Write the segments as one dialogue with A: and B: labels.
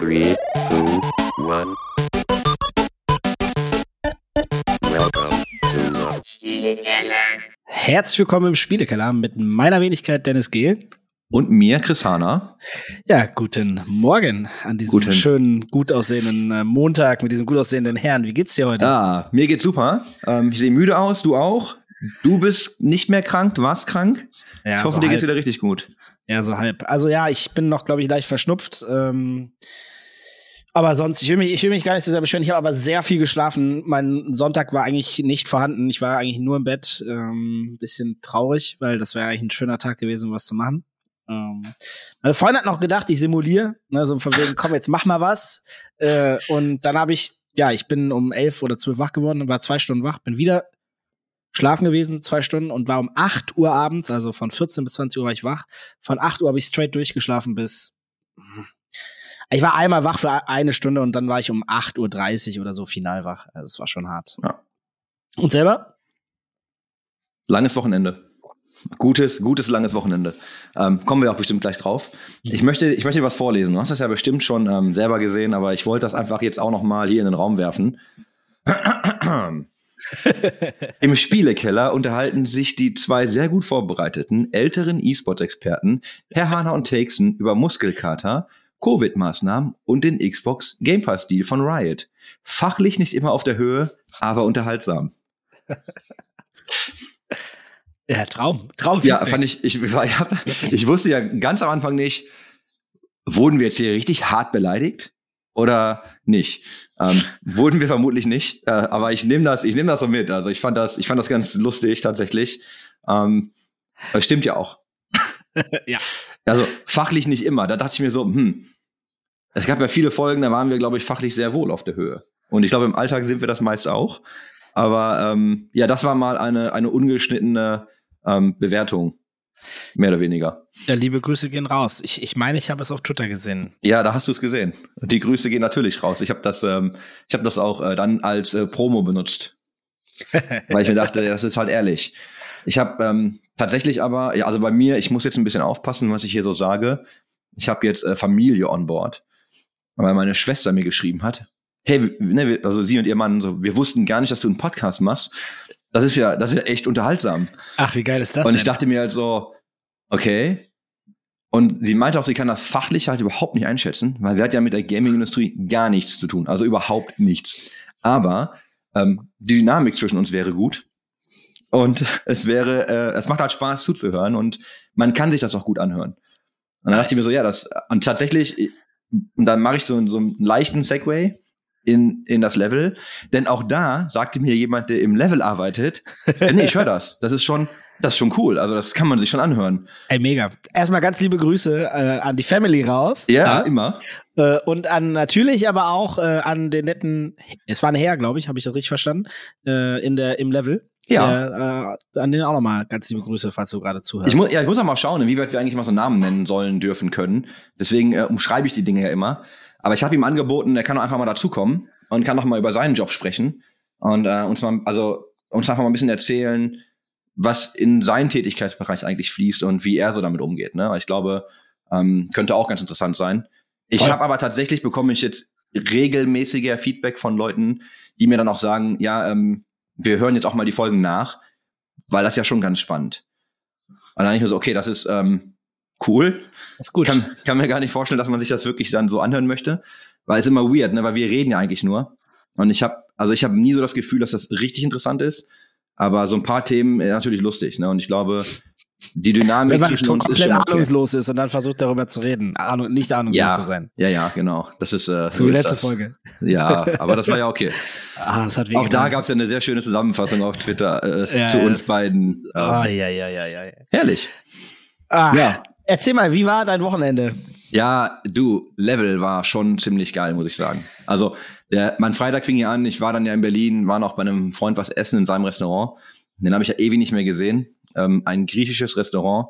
A: Three, two, one. Welcome to the
B: Herzlich willkommen im Spielekeller mit meiner Wenigkeit Dennis Gehl.
C: Und mir, Chris Hahner.
B: Ja, guten Morgen an diesem
C: Guten.
B: schönen, gut aussehenden äh, Montag mit diesem gut aussehenden Herrn. Wie geht's dir heute?
C: Ah, mir geht's super. Ähm, ich sehe müde aus, du auch. Du bist nicht mehr krank, du warst krank.
B: ja,
C: ich hoffe,
B: so
C: dir geht's
B: halb.
C: wieder richtig gut.
B: Ja, so halb. Also ja, ich bin noch, glaube ich, leicht verschnupft. Ähm, aber sonst, ich will, mich, ich will mich gar nicht so sehr beschweren. Ich habe aber sehr viel geschlafen. Mein Sonntag war eigentlich nicht vorhanden. Ich war eigentlich nur im Bett. Ähm, bisschen traurig, weil das wäre eigentlich ein schöner Tag gewesen, um was zu machen. Ähm, meine Freundin hat noch gedacht, ich simuliere. Ne, so von wegen, komm, jetzt mach mal was. Äh, und dann habe ich, ja, ich bin um elf oder zwölf wach geworden, war zwei Stunden wach, bin wieder schlafen gewesen, zwei Stunden und war um 8 Uhr abends, also von 14 bis 20 Uhr war ich wach. Von 8 Uhr habe ich straight durchgeschlafen bis. Ich war einmal wach für eine Stunde und dann war ich um 8.30 Uhr oder so final wach. Also es war schon hart.
C: Ja.
B: Und selber?
C: Langes Wochenende. Gutes, gutes, langes Wochenende. Ähm, kommen wir auch bestimmt gleich drauf.
B: Mhm.
C: Ich möchte, ich möchte dir was vorlesen. Du hast das ja bestimmt schon ähm, selber gesehen, aber ich wollte das einfach jetzt auch noch mal hier in den Raum werfen. Im Spielekeller unterhalten sich die zwei sehr gut vorbereiteten älteren E-Sport-Experten, Herr Hahner und Takesen, über Muskelkater, Covid-Maßnahmen und den Xbox Game Pass-Deal von Riot. Fachlich nicht immer auf der Höhe, aber unterhaltsam.
B: Ja, Traum. Traum.
C: Ja, fand ich, ich, ich, ich wusste ja ganz am Anfang nicht, wurden wir jetzt hier richtig hart beleidigt oder nicht? Ähm, wurden wir vermutlich nicht, äh, aber ich nehme das, ich nehme das so mit. Also ich fand das, ich fand das ganz lustig tatsächlich. Ähm, das stimmt ja auch.
B: Ja.
C: Also fachlich nicht immer. Da dachte ich mir so, hm, es gab ja viele Folgen, da waren wir, glaube ich, fachlich sehr wohl auf der Höhe. Und ich glaube, im Alltag sind wir das meist auch. Aber ähm, ja, das war mal eine, eine ungeschnittene ähm, Bewertung. Mehr oder weniger.
B: Ja, liebe Grüße gehen raus. Ich, ich meine, ich habe es auf Twitter gesehen.
C: Ja, da hast du es gesehen. Und die Grüße gehen natürlich raus. Ich habe das, ähm, ich habe das auch äh, dann als äh, Promo benutzt, weil ich mir dachte, das ist halt ehrlich. Ich habe ähm, tatsächlich aber, ja, also bei mir, ich muss jetzt ein bisschen aufpassen, was ich hier so sage. Ich habe jetzt äh, Familie on board, weil meine Schwester mir geschrieben hat, hey, ne, also sie und ihr Mann, so, wir wussten gar nicht, dass du einen Podcast machst. Das ist ja, das ist ja echt unterhaltsam.
B: Ach, wie geil ist das
C: Und ich
B: denn?
C: dachte mir halt so, okay. Und sie meinte auch, sie kann das fachlich halt überhaupt nicht einschätzen, weil sie hat ja mit der Gaming-Industrie gar nichts zu tun. Also überhaupt nichts. Aber ähm, die Dynamik zwischen uns wäre gut. Und es wäre, äh, es macht halt Spaß zuzuhören und man kann sich das auch gut anhören. Und dann dachte ich mir so, ja, das, und tatsächlich, und dann mache ich so, so einen leichten Segway in, in das Level. Denn auch da sagte mir jemand, der im Level arbeitet, äh, nee, ich höre das. Das ist schon, das ist schon cool. Also das kann man sich schon anhören.
B: Ey, mega. Erstmal ganz liebe Grüße äh, an die Family raus.
C: Ja, immer.
B: Äh, und an natürlich aber auch äh, an den netten, es war ein Herr, glaube ich, habe ich das richtig verstanden, äh, in der, im Level.
C: Ja.
B: Der, äh, an den auch nochmal ganz liebe Grüße, falls du gerade zuhörst.
C: Ich muss, ja, ich muss auch mal schauen, inwieweit wir eigentlich mal so Namen nennen sollen, dürfen können. Deswegen äh, umschreibe ich die Dinge ja immer. Aber ich habe ihm angeboten, er kann doch einfach mal dazukommen und kann doch mal über seinen Job sprechen und äh, uns mal, also uns einfach mal ein bisschen erzählen, was in seinen Tätigkeitsbereich eigentlich fließt und wie er so damit umgeht. Ne? Ich glaube, ähm, könnte auch ganz interessant sein. Ich habe aber tatsächlich bekomme ich jetzt regelmäßiger Feedback von Leuten, die mir dann auch sagen, ja, ähm, wir hören jetzt auch mal die Folgen nach, weil das ja schon ganz spannend. Und dann ich mir so, okay, das ist ähm, cool.
B: ist gut.
C: Kann, kann mir gar nicht vorstellen, dass man sich das wirklich dann so anhören möchte, weil es immer weird, ne? Weil wir reden ja eigentlich nur. Und ich habe, also ich habe nie so das Gefühl, dass das richtig interessant ist. Aber so ein paar Themen äh, natürlich lustig, ne? Und ich glaube, die Dynamik
B: Wenn man
C: zwischen uns ist
B: komplett
C: schon okay.
B: ahnungslos ist und dann versucht darüber zu reden, Ahnung, nicht ahnungslos
C: Ja.
B: zu sein.
C: Ja, ja, genau. Das ist äh,
B: So die
C: ist
B: letzte
C: das.
B: Folge.
C: Ja, aber das war ja okay.
B: Ah, das hat
C: Auch da gab es ja eine sehr schöne Zusammenfassung auf Twitter äh,
B: Ja,
C: zu
B: ja,
C: uns
B: das-
C: beiden. Ähm,
B: Ah, ja, ja, ja, ja. ja.
C: Herrlich.
B: Ah,
C: Ja.
B: Erzähl mal, wie war dein Wochenende?
C: Ja, du, Level war schon ziemlich geil, muss ich sagen. Also, der, mein Freitag fing ja an, ich war dann ja in Berlin, war noch bei einem Freund was essen in seinem Restaurant. Den habe ich ja ewig nicht mehr gesehen. Ähm, ein griechisches Restaurant.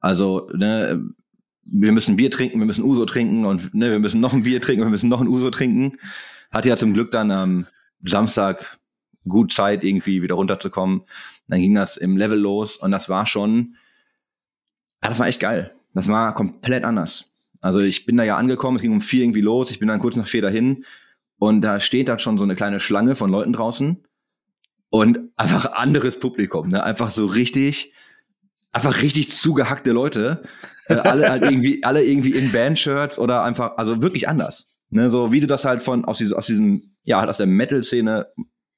C: Also, ne, wir müssen Bier trinken, wir müssen Uso trinken und ne, wir müssen noch ein Bier trinken, wir müssen noch ein Uso trinken. Hatte ja zum Glück dann am Samstag gut Zeit, irgendwie wieder runterzukommen. Dann ging das im Level los und das war schon, ja, das war echt geil. Das war komplett anders. Also ich bin da ja angekommen, es ging um vier irgendwie los, ich bin dann kurz nach vier dahin und da steht dann schon so eine kleine Schlange von Leuten draußen und einfach anderes Publikum, ne? Einfach so richtig, einfach richtig zugehackte Leute. Äh, alle halt irgendwie, alle irgendwie in Bandshirts oder einfach, also wirklich anders. Ne? So wie du das halt von aus diesem, aus diesem, ja, halt aus der Metal-Szene,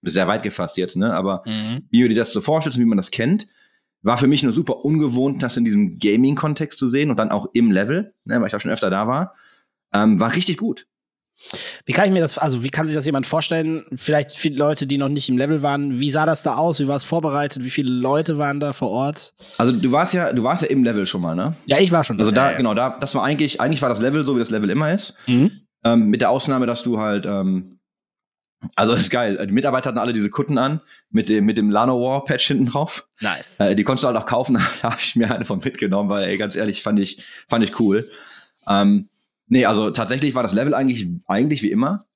C: sehr weit gefasst jetzt, ne? Aber
B: Mhm.
C: wie du dir das so vorstellst und wie man das kennt, war für mich nur super ungewohnt, das in diesem Gaming-Kontext zu sehen und dann auch im Level, ne, weil ich auch schon öfter da war. Ähm, war richtig gut.
B: Wie kann ich mir das, also wie kann sich das jemand vorstellen? Vielleicht viele Leute, die noch nicht im Level waren. Wie sah das da aus? Wie war es vorbereitet? Wie viele Leute waren da vor Ort?
C: Also du warst ja, du warst ja im Level schon mal, ne?
B: Ja, ich war schon.
C: Also da,
B: Ja,
C: genau, da, das war eigentlich, eigentlich war das Level so, wie das Level immer ist.
B: Mhm.
C: Ähm, mit der Ausnahme, dass du halt, ähm, also das ist geil. Die Mitarbeiter hatten alle diese Kutten an mit dem, mit dem Lano-War-Patch hinten drauf.
B: Nice.
C: Äh, die konntest du halt auch kaufen, da habe ich mir eine von mitgenommen, weil, ey, ganz ehrlich, fand ich, fand ich cool. Ähm, nee, also tatsächlich war das Level eigentlich, eigentlich wie immer.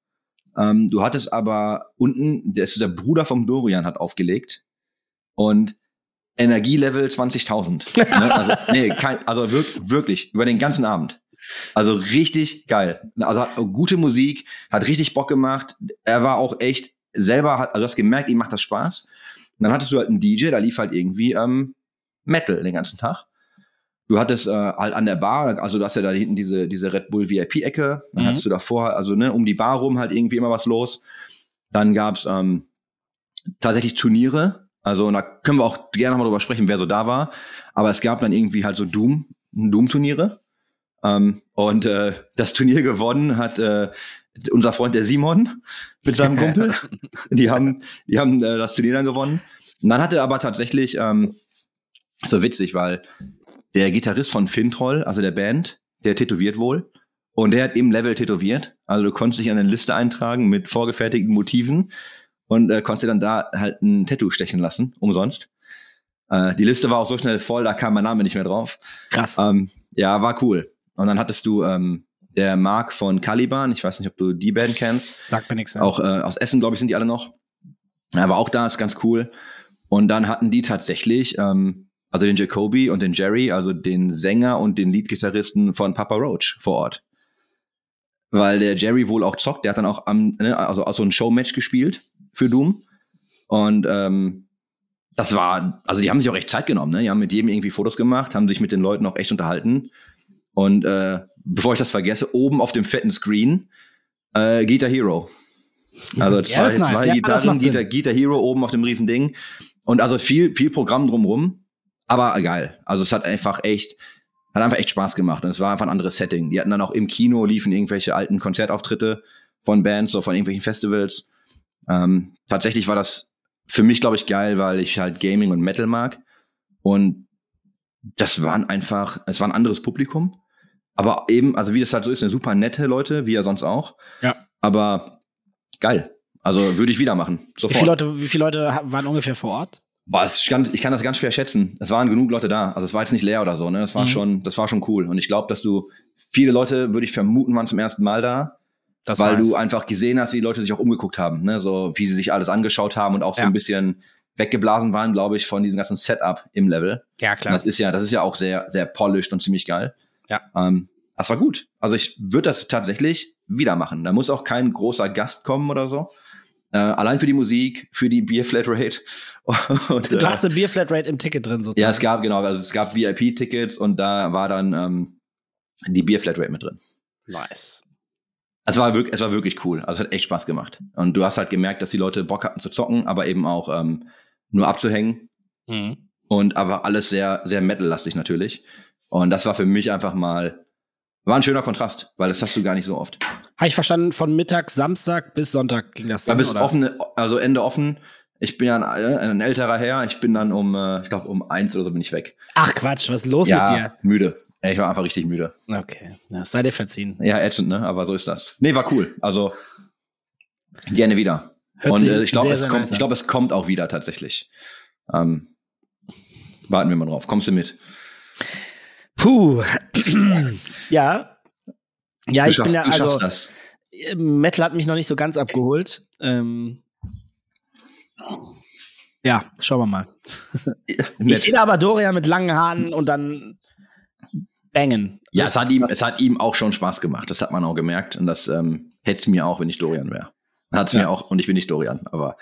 C: Ähm, du hattest aber unten, der ist der Bruder vom Dorian hat aufgelegt und Energielevel 20.000. ne? also, nee, kein, also wirk, wirklich, über den ganzen Abend. Also richtig geil. Also hat gute Musik, hat richtig Bock gemacht. Er war auch echt selber, hat, also du hast gemerkt, ihm macht das Spaß. Und dann hattest du halt einen DJ, da lief halt irgendwie ähm, Metal den ganzen Tag. Du hattest äh, halt an der Bar, also du hast ja da hinten diese, diese Red Bull VIP-Ecke. Dann
B: Mhm.
C: hattest du davor, also ne, um die Bar rum halt irgendwie immer was los. Dann gab's ähm, tatsächlich Turniere. Also und da können wir auch gerne nochmal drüber sprechen, wer so da war. Aber es gab dann irgendwie halt so Doom, Doom-Turniere. Ähm, und äh, das Turnier gewonnen hat äh, unser Freund der Simon mit seinem Kumpel. die haben, die haben äh, das Turnier dann gewonnen. Und dann hatte aber tatsächlich, ähm, so witzig, weil der Gitarrist von Fintroll, also der Band, der tätowiert wohl. Und der hat im Level tätowiert. Also du konntest dich an eine Liste eintragen mit vorgefertigten Motiven und äh, konntest dir dann da halt ein Tattoo stechen lassen, umsonst. Äh, die Liste war auch so schnell voll, da kam mein Name nicht mehr drauf.
B: Krass.
C: Ähm, ja, war cool. Und dann hattest du ähm, der Mark von Caliban, ich weiß nicht, ob du die Band kennst,
B: Sagt mir nichts.
C: auch äh, aus Essen, glaube ich, sind die alle noch. Er war auch da, ist ganz cool. Und dann hatten die tatsächlich, ähm, also den Jacoby und den Jerry, also den Sänger und den Leadgitarristen von Papa Roach vor Ort. Weil der Jerry wohl auch zockt, der hat dann auch am, ne, also auch so ein Showmatch gespielt für Doom. Und ähm, das war, also die haben sich auch echt Zeit genommen, ne? Die haben mit jedem irgendwie Fotos gemacht, haben sich mit den Leuten auch echt unterhalten. Und äh, bevor ich das vergesse, oben auf dem fetten Screen äh, Guitar Hero. Also
B: Ja,
C: zwei,
B: das ist nice.
C: zwei
B: Ja, das
C: Gitarren. Guitar, Guitar Hero oben auf dem riesen Ding. Und also viel, viel Programm drumrum. Aber geil. Also es hat einfach echt, hat einfach echt Spaß gemacht. Und es war einfach ein anderes Setting. Die hatten dann auch im Kino liefen irgendwelche alten Konzertauftritte von Bands oder von irgendwelchen Festivals. Ähm, tatsächlich war das für mich, glaube ich, geil, weil ich halt Gaming und Metal mag. Und das waren einfach, es war ein anderes Publikum. Aber eben, also wie das halt so ist, eine super nette Leute, wie ja sonst auch.
B: Ja.
C: Aber geil. Also würde ich wieder machen.
B: Wie
C: Sofort.
B: viele Leute, wie viele Leute waren ungefähr vor Ort?
C: Boah, es kann, ich kann das ganz schwer schätzen. Es waren genug Leute da. Also es war jetzt nicht leer oder so, ne? Das war
B: Mhm.
C: schon, das war schon cool. Und ich glaube, dass du viele Leute, würde ich vermuten, waren zum ersten Mal da,
B: Das
C: weil
B: heißt,
C: du einfach gesehen hast, wie die Leute sich auch umgeguckt haben, ne? So wie sie sich alles angeschaut haben und auch so
B: Ja.
C: ein bisschen weggeblasen waren, glaube ich, von diesem ganzen Setup im Level.
B: ja
C: Und
B: klar.
C: Das ist ja, das ist ja auch sehr, sehr polished und ziemlich geil.
B: Ja.
C: Ähm, das war gut. Also ich würde das tatsächlich wieder machen. Da muss auch kein großer Gast kommen oder so. Äh, allein für die Musik, für die Bierflatrate. Und,
B: Du
C: äh,
B: hast eine Bierflatrate im Ticket drin sozusagen.
C: ja, es gab, genau, also es gab VIP-Tickets und da war dann ähm, die Bierflatrate mit drin.
B: Nice.
C: Es war, wirklich, es war wirklich cool. Also es hat echt Spaß gemacht. Und du hast halt gemerkt, dass die Leute Bock hatten zu zocken, aber eben auch ähm, nur abzuhängen.
B: Mhm.
C: Und aber alles sehr, sehr metal-lastig natürlich. Und das war für mich einfach mal, war ein schöner Kontrast, weil das hast du gar nicht so oft.
B: Habe ich verstanden, von Mittag, Samstag bis Sonntag ging das
C: Da
B: dann,
C: bist
B: oder?
C: offen, also Ende offen. Ich bin ja ein, äh, ein älterer Herr. Ich bin dann um, äh, ich glaube, um eins oder so bin ich weg.
B: Ach Quatsch, was ist los mit dir?
C: müde. Ich war einfach richtig müde.
B: Okay, ja, sei dir verziehen.
C: Ja, ätzend, ne? Aber so ist das. Nee, war cool. Also gerne wieder.
B: Hört
C: Und äh, ich glaube, es kommt, ich glaube, es kommt auch wieder tatsächlich. Ähm, warten wir mal drauf. Kommst du mit?
B: Puh. ja. Ja, ich bin ja, also
C: das.
B: Metal hat mich noch nicht so ganz abgeholt. Ähm, ja, schauen wir mal. Ich sehe aber Dorian mit langen Haaren und dann bangen.
C: Ja, es hat, ihm, es hat ihm auch schon Spaß gemacht. Das hat man auch gemerkt. Und das ähm, hätte es mir auch, wenn ich Dorian wäre. Hat es
B: Ja.
C: mir auch, und ich bin nicht Dorian, aber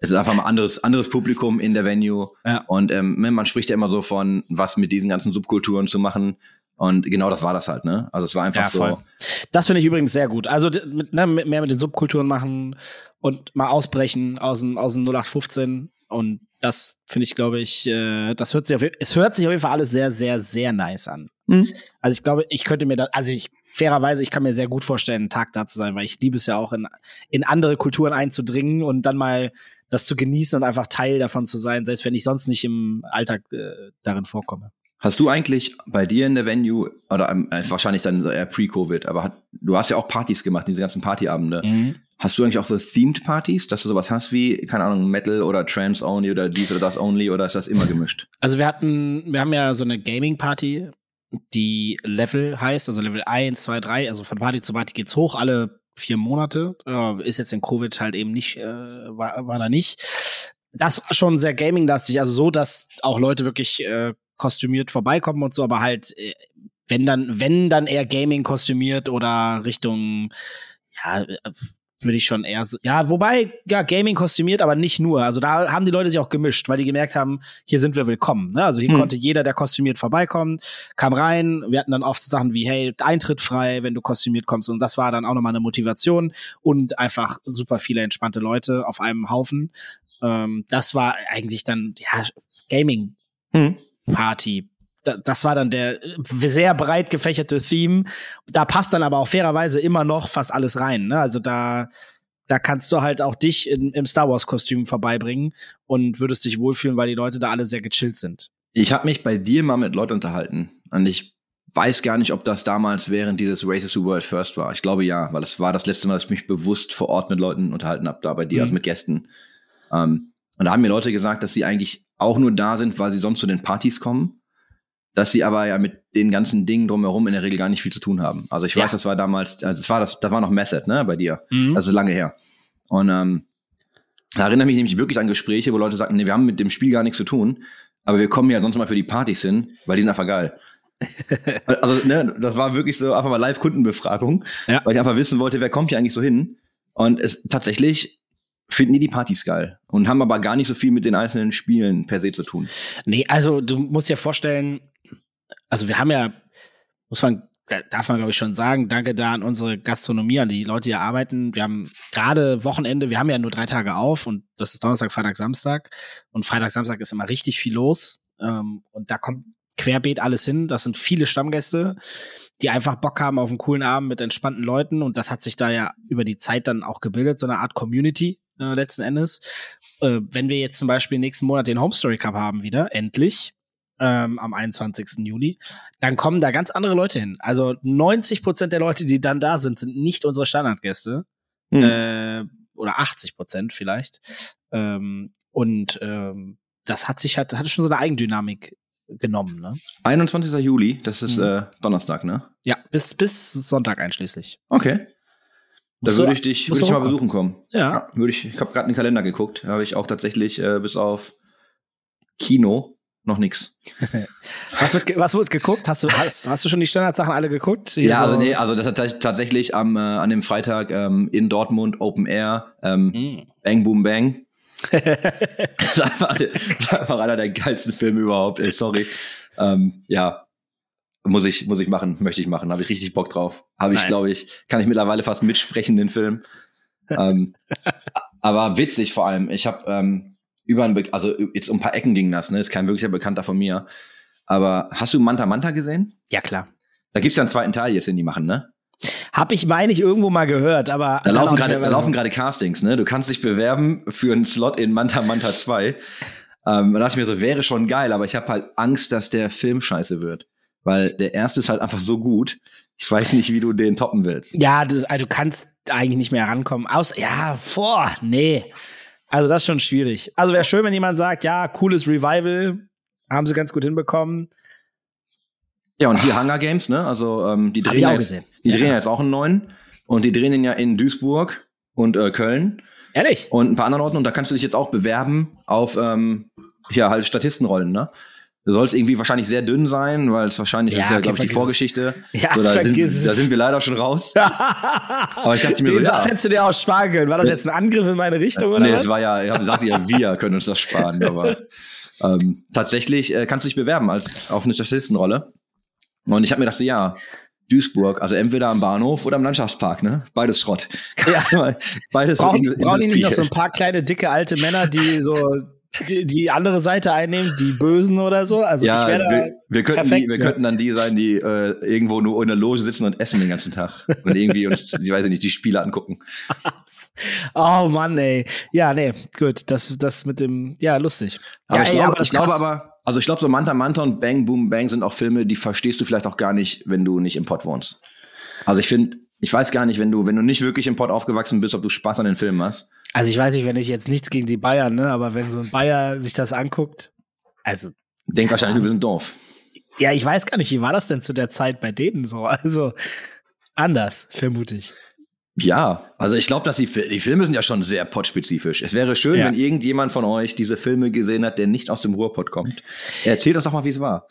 C: es ist einfach mal anderes, anderes Publikum in der Venue.
B: Ja.
C: Und ähm, man spricht ja immer so von, was mit diesen ganzen Subkulturen zu machen. Und genau das war das halt, ne? Also es war einfach
B: Ja, voll.
C: so.
B: Das finde ich übrigens sehr gut. Also ne, mehr mit den Subkulturen machen und mal ausbrechen aus dem, aus dem 0815. Und das finde ich, glaube ich, äh, das hört sich auf, es hört sich auf jeden Fall alles sehr, sehr, sehr nice an.
C: Mhm.
B: Also ich glaube, ich könnte mir da, also ich, fairerweise, ich kann mir sehr gut vorstellen, einen Tag da zu sein, weil ich liebe es ja auch in, in andere Kulturen einzudringen und dann mal das zu genießen und einfach Teil davon zu sein, selbst wenn ich sonst nicht im Alltag äh, darin vorkomme.
C: Hast du eigentlich bei dir in der Venue, oder ähm, äh, wahrscheinlich dann eher pre-Covid, aber hat, du hast ja auch Partys gemacht, diese ganzen Partyabende.
B: Mhm.
C: Hast du eigentlich auch so Themed Partys, dass du sowas hast wie, keine Ahnung, Metal oder Trance only oder dies oder das only oder ist das immer gemischt?
B: Also wir hatten, wir haben ja so eine Gaming-Party, die Level heißt, also Level 1, 2, 3, also von Party zu Party geht's hoch, alle vier Monate. Äh, ist jetzt in Covid halt eben nicht, äh, war, war da nicht. Das war schon sehr gaming-lastig, also so, dass auch Leute wirklich äh, kostümiert vorbeikommen und so, aber halt, äh, wenn dann, wenn dann eher Gaming kostümiert oder Richtung, ja, äh, würde ich schon eher, so- ja, wobei, ja, Gaming kostümiert, aber nicht nur. Also da haben die Leute sich auch gemischt, weil die gemerkt haben, hier sind wir willkommen. Ne? Also hier
C: Hm.
B: konnte jeder, der kostümiert vorbeikommen, kam rein. Wir hatten dann oft so Sachen wie, hey, Eintritt frei, wenn du kostümiert kommst. Und das war dann auch nochmal eine Motivation und einfach super viele entspannte Leute auf einem Haufen. Ähm, das war eigentlich dann, ja, Gaming
C: Hm.
B: Party. Da- Das war dann der äh, sehr breit gefächerte Theme. Da passt dann aber auch fairerweise immer noch fast alles rein. Ne? Also da, da kannst du halt auch dich in, im Star Wars Kostüm vorbeibringen und würdest dich wohlfühlen, weil die Leute da alle sehr gechillt sind.
C: Ich habe mich bei dir mal mit Leuten unterhalten und ich weiß gar nicht, ob das damals während dieses Races to World First war. Ich glaube ja, weil das war das letzte Mal, dass ich mich bewusst vor Ort mit Leuten unterhalten habe, da bei dir,
B: Mhm.
C: also mit Gästen. Ähm, und da haben mir Leute gesagt, dass sie eigentlich auch nur da sind, weil sie sonst zu den Partys kommen, dass sie aber ja mit den ganzen Dingen drumherum in der Regel gar nicht viel zu tun haben. Also ich
B: Ja.
C: weiß, das war damals, also das war das, da war noch Method, ne, bei dir.
B: Mhm.
C: Das ist lange her. Und ähm, da erinnere mich nämlich wirklich an Gespräche, wo Leute sagten, nee, wir haben mit dem Spiel gar nichts zu tun, aber wir kommen ja sonst mal für die Partys hin, weil die sind einfach geil. also, ne, das war wirklich so einfach mal Live-Kundenbefragung,
B: Ja.
C: weil ich einfach wissen wollte, wer kommt hier eigentlich so hin? Und es tatsächlich finden die die Partys geil und haben aber gar nicht so viel mit den einzelnen Spielen per se zu tun.
B: Nee, also du musst dir vorstellen, also wir haben ja, muss man, da- darf man glaube ich schon sagen, danke da an unsere Gastronomie, an die Leute, die hier arbeiten. Wir haben gerade Wochenende, wir haben ja nur drei Tage auf und das ist Donnerstag, Freitag, Samstag. Und Freitag, Samstag ist immer richtig viel los. Ähm, und da kommt querbeet alles hin. Das sind viele Stammgäste, die einfach Bock haben auf einen coolen Abend mit entspannten Leuten. Und das hat sich da ja über die Zeit dann auch gebildet, so eine Art Community äh, letzten Endes. Äh, wenn wir jetzt zum Beispiel nächsten Monat den Home Story Cup haben wieder, endlich, ähm, am 21. Juli, dann kommen da ganz andere Leute hin. Also 90 Prozent der Leute, die dann da sind, sind nicht unsere Standardgäste.
C: Hm.
B: Äh, oder 80 Prozent vielleicht. Ähm, und ähm, das hat sich halt, hatte schon so eine Eigendynamik genommen, ne?
C: 21. Juli, das ist
B: Mhm.
C: äh, Donnerstag, ne?
B: Ja, bis, bis Sonntag einschließlich.
C: Okay. Da würde ich dich, würde ich mal besuchen kommen.
B: Ja.
C: Ja, würde ich, ich habe gerade in den Kalender geguckt, da habe ich auch tatsächlich äh, bis auf Kino noch nix.
B: Was wird, was wird geguckt? Hast du, hast, hast du schon die Standardsachen alle geguckt? Hier
C: Ja,
B: so-
C: also nee, also das hat tat- tatsächlich am äh, an dem Freitag ähm, in Dortmund Open Air ähm,
B: Hm.
C: Bang Boom Bang. das, ist einfach, das ist einfach einer der geilsten Filme überhaupt. Ey, sorry. Ähm, ja, muss ich muss ich machen, möchte ich machen. Habe ich richtig Bock drauf. Habe ich,
B: Nice.
C: glaube ich, kann ich mittlerweile fast mitsprechen den Film. ähm, aber witzig vor allem. Ich habe ähm, über ein, Be- also jetzt um ein paar Ecken ging das. Ne, ist kein wirklicher Bekannter von mir. Aber hast du Manta Manta gesehen?
B: ja, klar.
C: Da gibt's ja einen zweiten Teil jetzt, den die machen, ne?
B: Hab ich, meine ich, irgendwo mal gehört, aber.
C: Da gerade, laufen gerade Castings, ne? Du kannst dich bewerben für einen Slot in Manta Manta 2. Ähm, da dachte ich mir so, wäre schon geil, aber ich habe halt Angst, dass der Film scheiße wird. Weil der erste ist halt einfach so gut. Ich weiß nicht, wie du den toppen willst.
B: Ja, das, also du kannst eigentlich nicht mehr rankommen. Aus, ja, vor, nee. Also das ist schon schwierig. Also wäre schön, wenn jemand sagt, ja, cooles Revival, haben sie ganz gut hinbekommen.
C: Ja, und hier Hunger Games, ne? Also ähm, die drehen
B: auch
C: jetzt,
B: gesehen.
C: die
B: Ja.
C: drehen ja jetzt auch einen neuen. Und die drehen ihn ja in Duisburg und äh, Köln
B: Ehrlich?
C: und ein paar anderen Orten. Und da kannst du dich jetzt auch bewerben auf ähm, ja halt Statistenrollen, ne? Soll es irgendwie wahrscheinlich sehr dünn sein, weil es wahrscheinlich
B: Ja,
C: ist ja,
B: okay,
C: glaube ich, die
B: es.
C: Vorgeschichte.
B: Ja,
C: so, da, sind,
B: vergiss
C: da
B: es.
C: sind wir leider schon raus. Aber ich dachte mir so,
B: Den
C: ja.
B: Satz hättest du dir auch sparen können. War das jetzt ein Angriff in meine Richtung oder
C: nee,
B: was?
C: es war ja, ich hab gesagt, ja, wir können uns das sparen, aber ähm, tatsächlich äh, kannst du dich bewerben als auf eine Statistenrolle. Und ich habe mir gedacht, so, ja, Duisburg, also entweder am Bahnhof oder im Landschaftspark, ne? Beides Schrott.
B: Ja.
C: Beides
B: Brauchen,
C: Industrie-
B: brauchen die nicht noch so ein paar kleine, dicke, alte Männer, die so die, die andere Seite einnehmen, die Bösen oder so? Also
C: ja,
B: ich
C: wir, wir, könnten
B: perfekt,
C: die, wir
B: ja.
C: könnten dann die sein, die äh, irgendwo nur in der Loge sitzen und essen den ganzen Tag und irgendwie uns, ich weiß nicht, die Spiele angucken.
B: Oh Mann, ey. Ja, nee, gut. Das, das mit dem, ja, lustig.
C: Aber
B: ja,
C: ich glaube,
B: aber krass.
C: aber, also ich glaube, so Manta Manta und Bang Boom Bang sind auch Filme, die verstehst du vielleicht auch gar nicht, wenn du nicht im Pott wohnst. Also ich finde, ich weiß gar nicht, wenn du, wenn du nicht wirklich im Pott aufgewachsen bist, ob du Spaß an den Filmen hast.
B: Also ich weiß nicht, wenn ich jetzt nichts gegen die Bayern, ne, aber wenn so ein Bayer sich das anguckt, also
C: Denk wahrscheinlich, wir sind doof.
B: ja, ich weiß gar nicht, wie war das denn zu der Zeit bei denen so? Also anders, vermute ich.
C: Ja, also ich glaube, dass die, die Filme sind ja schon sehr pottspezifisch. Es wäre schön,
B: Ja.
C: wenn irgendjemand von euch diese Filme gesehen hat, der nicht aus dem Ruhrpott kommt. Erzählt uns doch mal, wie es war.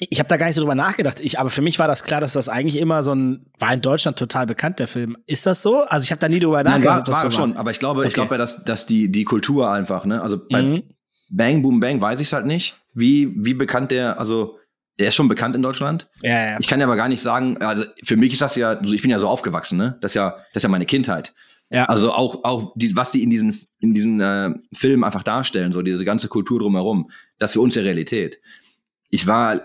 B: Ich habe da gar nicht so drüber nachgedacht. Ich, aber für mich war das klar, dass das eigentlich immer so ein, war in Deutschland total bekannt, der Film. Ist das so? Also ich habe da nie drüber
C: Nein,
B: nachgedacht.
C: war, war
B: so
C: schon, aber ich glaube, ich
B: Okay.
C: glaube ja, dass, dass die, die Kultur einfach, ne, also bei
B: Mhm.
C: Bang Boom Bang weiß ich es halt nicht, wie, wie bekannt der, also der ist schon bekannt in Deutschland.
B: Ja, ja.
C: Ich kann ja aber gar nicht sagen, also für mich ist das ja, ich bin ja so aufgewachsen, ne? Das ist ja, das ist ja meine Kindheit.
B: Ja.
C: Also auch, auch die, was die in diesen, in diesen äh, Filmen einfach darstellen, so diese ganze Kultur drumherum, das ist für uns ja Realität. Ich war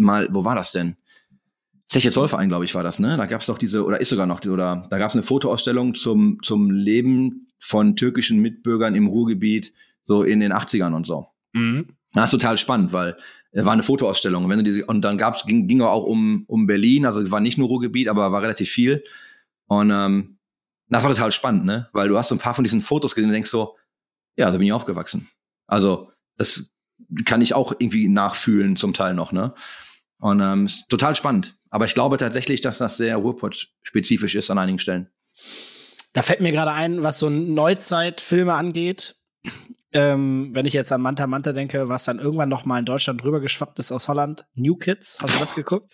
C: mal, wo war das denn? Zeche Zollverein, glaube ich, war das, ne? Da gab es doch diese, oder ist sogar noch, oder da gab es eine Fotoausstellung zum, zum Leben von türkischen Mitbürgern im Ruhrgebiet, so in den 80ern und so.
B: Mhm.
C: Das ist total spannend, weil es war eine Fotoausstellung. Und, wenn du die, und dann gab's, ging, ging auch um, um Berlin, also es war nicht nur Ruhrgebiet, aber war relativ viel. Und ähm, das war total spannend, ne? Weil du hast so ein paar von diesen Fotos gesehen und denkst so, ja, da bin ich aufgewachsen. Also, das kann ich auch irgendwie nachfühlen, zum Teil noch, ne? Und ähm, ist total spannend. Aber ich glaube tatsächlich, dass das sehr Ruhrpott-spezifisch ist an einigen Stellen.
B: Da fällt mir gerade ein, was so Neuzeitfilme angeht. Ähm, wenn ich jetzt an Manta Manta denke, was dann irgendwann noch mal in Deutschland rübergeschwappt ist aus Holland. New Kids, hast du das geguckt?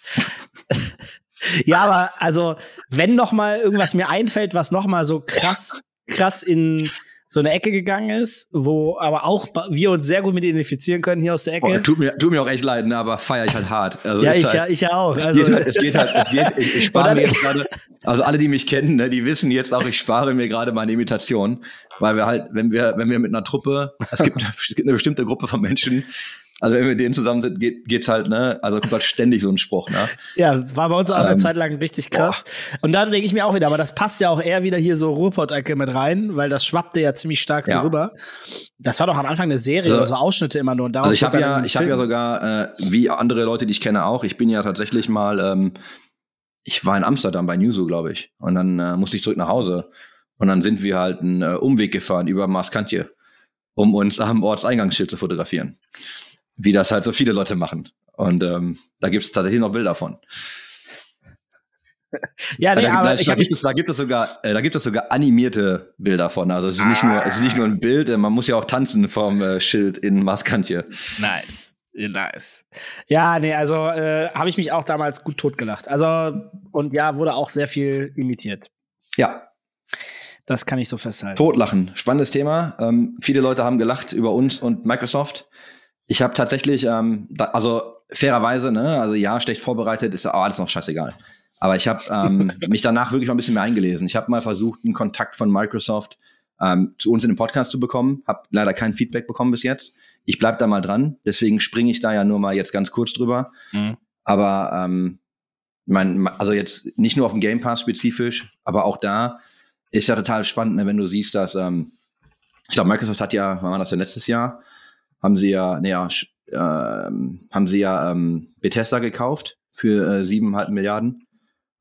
B: ja, aber also, wenn noch mal irgendwas mir einfällt, was noch mal so krass, krass in so eine Ecke gegangen ist, wo aber auch wir uns sehr gut mit identifizieren können hier aus der Ecke.
C: Boah, tut, mir, tut mir auch echt leid, ne? aber feier ich halt hart. Also
B: ja, ich
C: halt,
B: ja, ich auch.
C: Es
B: Also,
C: geht halt, es geht halt, es geht, ich, ich spare mir jetzt gerade, also alle, die mich kennen, ne, die wissen jetzt auch, ich spare mir gerade meine Imitation, weil wir halt, wenn wir, wenn wir mit einer Truppe, es gibt, es gibt eine bestimmte Gruppe von Menschen, also wenn wir mit denen zusammen sind, geht, geht's halt, ne, also kommt halt ständig so ein Spruch, ne.
B: Ja, das war bei uns auch eine
C: Ähm,
B: Zeit lang richtig krass. Und da denke ich mir auch wieder, aber das passt ja auch eher wieder hier so Ruhrpott-Ecke mit rein, weil das schwappte ja ziemlich stark so
C: Ja.
B: rüber. Das war doch am Anfang eine Serie
C: Also-
B: oder so Ausschnitte immer nur. Und
C: Also ich habe ja, ich habe ja sogar, äh, wie andere Leute, die ich kenne auch, ich bin ja tatsächlich mal, ähm, ich war in Amsterdam bei Newso, glaube ich, und dann äh, musste ich zurück nach Hause und dann sind wir halt einen äh, Umweg gefahren über Maskantje, um uns am Ortseingangsschild zu fotografieren, wie das halt so viele Leute machen. Und ähm, da gibt es tatsächlich noch Bilder von.
B: Ja, nee,
C: da,
B: aber
C: da,
B: ich
C: da, gibt es, da gibt es sogar, äh, da gibt es sogar animierte Bilder von. Also es ist nicht nur, es ist nicht nur ein Bild, äh, man muss ja auch tanzen vom äh, Schild in Maskantje.
B: nice. Nice. Ja, nee, also äh, habe ich mich auch damals gut totgelacht. Also, und ja, wurde auch sehr viel imitiert.
C: Ja,
B: Das kann ich so festhalten.
C: Totlachen, spannendes Thema. Ähm, viele Leute haben gelacht über uns und Microsoft. Ich habe tatsächlich, ähm, da, also fairerweise, ne, also ja, schlecht vorbereitet, ist auch alles noch scheißegal. Aber ich habe ähm, mich danach wirklich mal ein bisschen mehr eingelesen. Ich habe mal versucht, einen Kontakt von Microsoft ähm, zu uns in den Podcast zu bekommen. Habe leider kein Feedback bekommen bis jetzt. Ich bleib da mal dran. Deswegen springe ich da ja nur mal jetzt ganz kurz drüber.
B: Mhm.
C: Aber ähm, mein, also jetzt nicht nur auf dem Game Pass spezifisch, aber auch da ist ja total spannend, ne, wenn du siehst, dass ähm, ich glaube, Microsoft hat ja, wann war das denn letztes Jahr? Haben sie ja, naja, ähm, haben sie ja ähm, Bethesda gekauft für äh, siebeneinhalb Milliarden.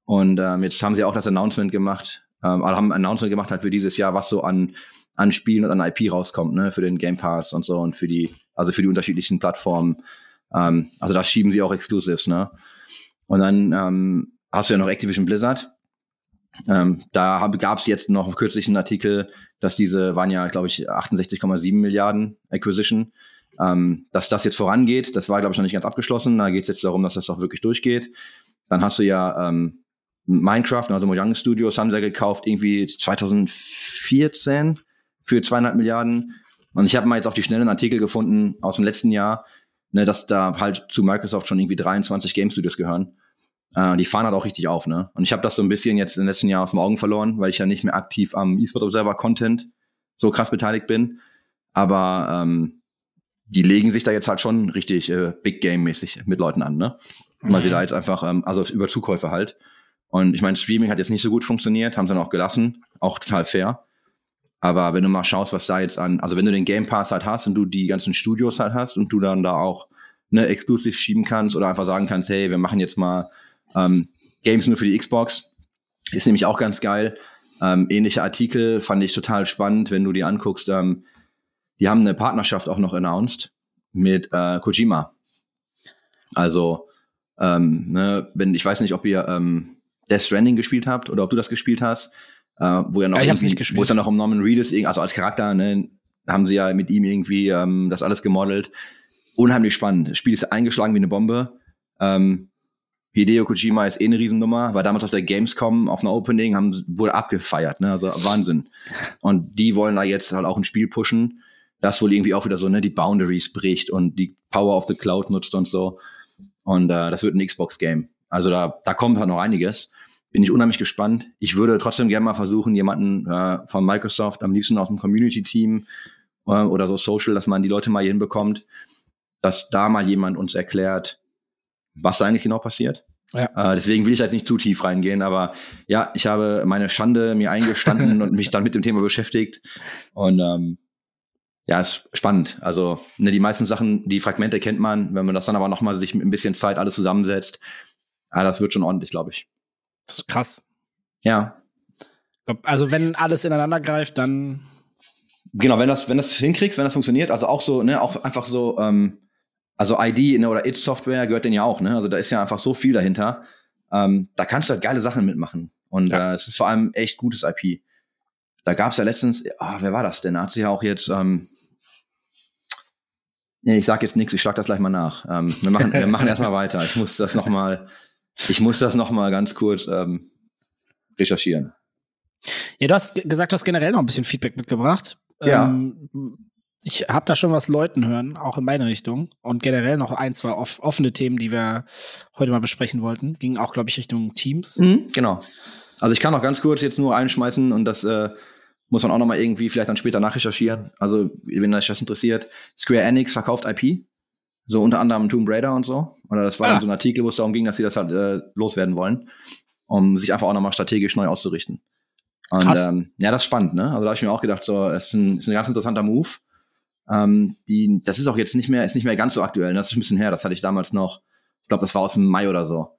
C: Und ähm, jetzt haben sie auch das Announcement gemacht, ähm, oder haben ein Announcement gemacht halt für dieses Jahr, was so an, an Spielen und an IP rauskommt, ne, für den Game Pass und so und für die, also für die unterschiedlichen Plattformen. Ähm, also da schieben sie auch Exclusives, ne? Und dann ähm, hast du ja noch Activision Blizzard. Ähm, da gab es jetzt noch kürzlich einen Artikel, dass diese waren ja, glaube ich, 68,7 Milliarden Acquisition, ähm, dass das jetzt vorangeht. Das war, glaube ich, noch nicht ganz abgeschlossen. Da geht es jetzt darum, dass das auch wirklich durchgeht. Dann hast du ja ähm, Minecraft, also Mojang Studios, haben sie ja gekauft, irgendwie 2014 für zweieinhalb Milliarden. Und ich habe mal jetzt auf die schnellen Artikel gefunden aus dem letzten Jahr, ne, dass da halt zu Microsoft schon irgendwie 23 Game Studios gehören. Äh, die fahren halt auch richtig auf, ne? Und ich habe das so ein bisschen jetzt im letzten Jahr aus dem Augen verloren, weil ich ja nicht mehr aktiv am eSport Observer Content so krass beteiligt bin. Aber ähm, die legen sich da jetzt halt schon richtig äh, Big Game-mäßig mit Leuten an, ne? Weil sie da jetzt einfach, ähm, also über Zukäufe halt. Und ich meine, Streaming hat jetzt nicht so gut funktioniert, haben sie dann auch gelassen, auch total fair. Aber wenn du mal schaust, was da jetzt an, also wenn du den Game Pass halt hast und du die ganzen Studios halt hast und du dann da auch ne, exklusiv schieben kannst oder einfach sagen kannst, hey, wir machen jetzt mal ähm, Games nur für die Xbox, ist nämlich auch ganz geil. Ähm, ähnliche Artikel fand ich total spannend, wenn du die anguckst. Ähm, die haben eine Partnerschaft auch noch announced mit äh, Kojima. Also, ähm, ne, wenn ich weiß nicht, ob ihr ähm, Death Stranding gespielt habt oder ob du das gespielt hast, äh, wo ja noch
B: Ja, ich hab's
C: irgendwie-
B: nicht gespielt.
C: wo es dann noch um Norman Reedus, also als Charakter, ne, haben sie ja mit ihm irgendwie ähm, das alles gemodelt. Unheimlich spannend. Das Spiel ist eingeschlagen wie eine Bombe. Ähm, Hideo Kojima ist eh eine Riesennummer, war damals auf der Gamescom auf einer Opening, haben, wurde abgefeiert, ne? Also Wahnsinn. Und die wollen da jetzt halt auch ein Spiel pushen, das wohl irgendwie auch wieder so, ne, die Boundaries bricht und die Power of the Cloud nutzt und so. Und äh, das wird ein Xbox-Game. Also da, da kommt halt noch einiges. Bin ich unheimlich gespannt. Ich würde trotzdem gerne mal versuchen, jemanden äh, von Microsoft, am liebsten aus dem Community-Team äh, oder so Social, dass man die Leute mal hier hinbekommt, dass da mal jemand uns erklärt, was da eigentlich genau passiert.
B: Ja.
C: Äh, deswegen will ich jetzt nicht zu tief reingehen, aber ja, ich habe meine Schande mir eingestanden und mich dann mit dem Thema beschäftigt. Und ähm, ja, ist spannend. Also ne, die meisten Sachen, die Fragmente kennt man, wenn man das dann aber nochmal sich mit ein bisschen Zeit alles zusammensetzt, ja, das wird schon ordentlich, glaube ich.
B: Das ist krass.
C: Ja,
B: Also, wenn alles ineinander greift, dann.
C: genau, wenn das, wenn das hinkriegst, wenn das funktioniert, also auch so, ne, auch einfach so, ähm, also ID ne, oder It Software gehört denn ja auch, ne? Also da ist ja einfach so viel dahinter. Ähm, da kannst du halt geile Sachen mitmachen. Und
B: Ja.
C: äh, es ist vor allem echt gutes IP. Da gab es ja letztens, ah, wer war das denn? Da hat sich ja auch jetzt, ähm, nee, ich sag jetzt nichts, ich schlag das gleich mal nach. Ähm, wir machen, wir machen erstmal weiter. Ich muss das noch mal, ich muss das noch mal ganz kurz ähm, recherchieren.
B: Ja, du hast ge- gesagt, du hast generell noch ein bisschen Feedback mitgebracht.
C: Ja.
B: Ähm, ich habe da schon was Leuten hören, auch in meine Richtung. Und generell noch ein, zwei off offene Themen, die wir heute mal besprechen wollten. Ging auch, glaube ich, Richtung Teams.
C: Genau. Also ich kann noch ganz kurz jetzt nur einschmeißen und das äh, muss man auch noch mal irgendwie vielleicht dann später nachrecherchieren. Also wenn euch das interessiert, Square Enix verkauft IP, so unter anderem Tomb Raider und so. Oder das war
B: Ah.
C: so ein Artikel, wo es darum ging, dass sie das halt äh, loswerden wollen, um sich einfach auch noch mal strategisch neu auszurichten. Und
B: Krass.
C: ähm, ja, das ist spannend, ne? Also da habe ich mir auch gedacht, so, es ist ein, ist ein ganz interessanter Move. Ähm, die, das ist auch jetzt nicht mehr, ist nicht mehr ganz so aktuell. ne? Das ist ein bisschen her. Das hatte ich damals noch. Ich glaube, das war aus dem Mai oder so.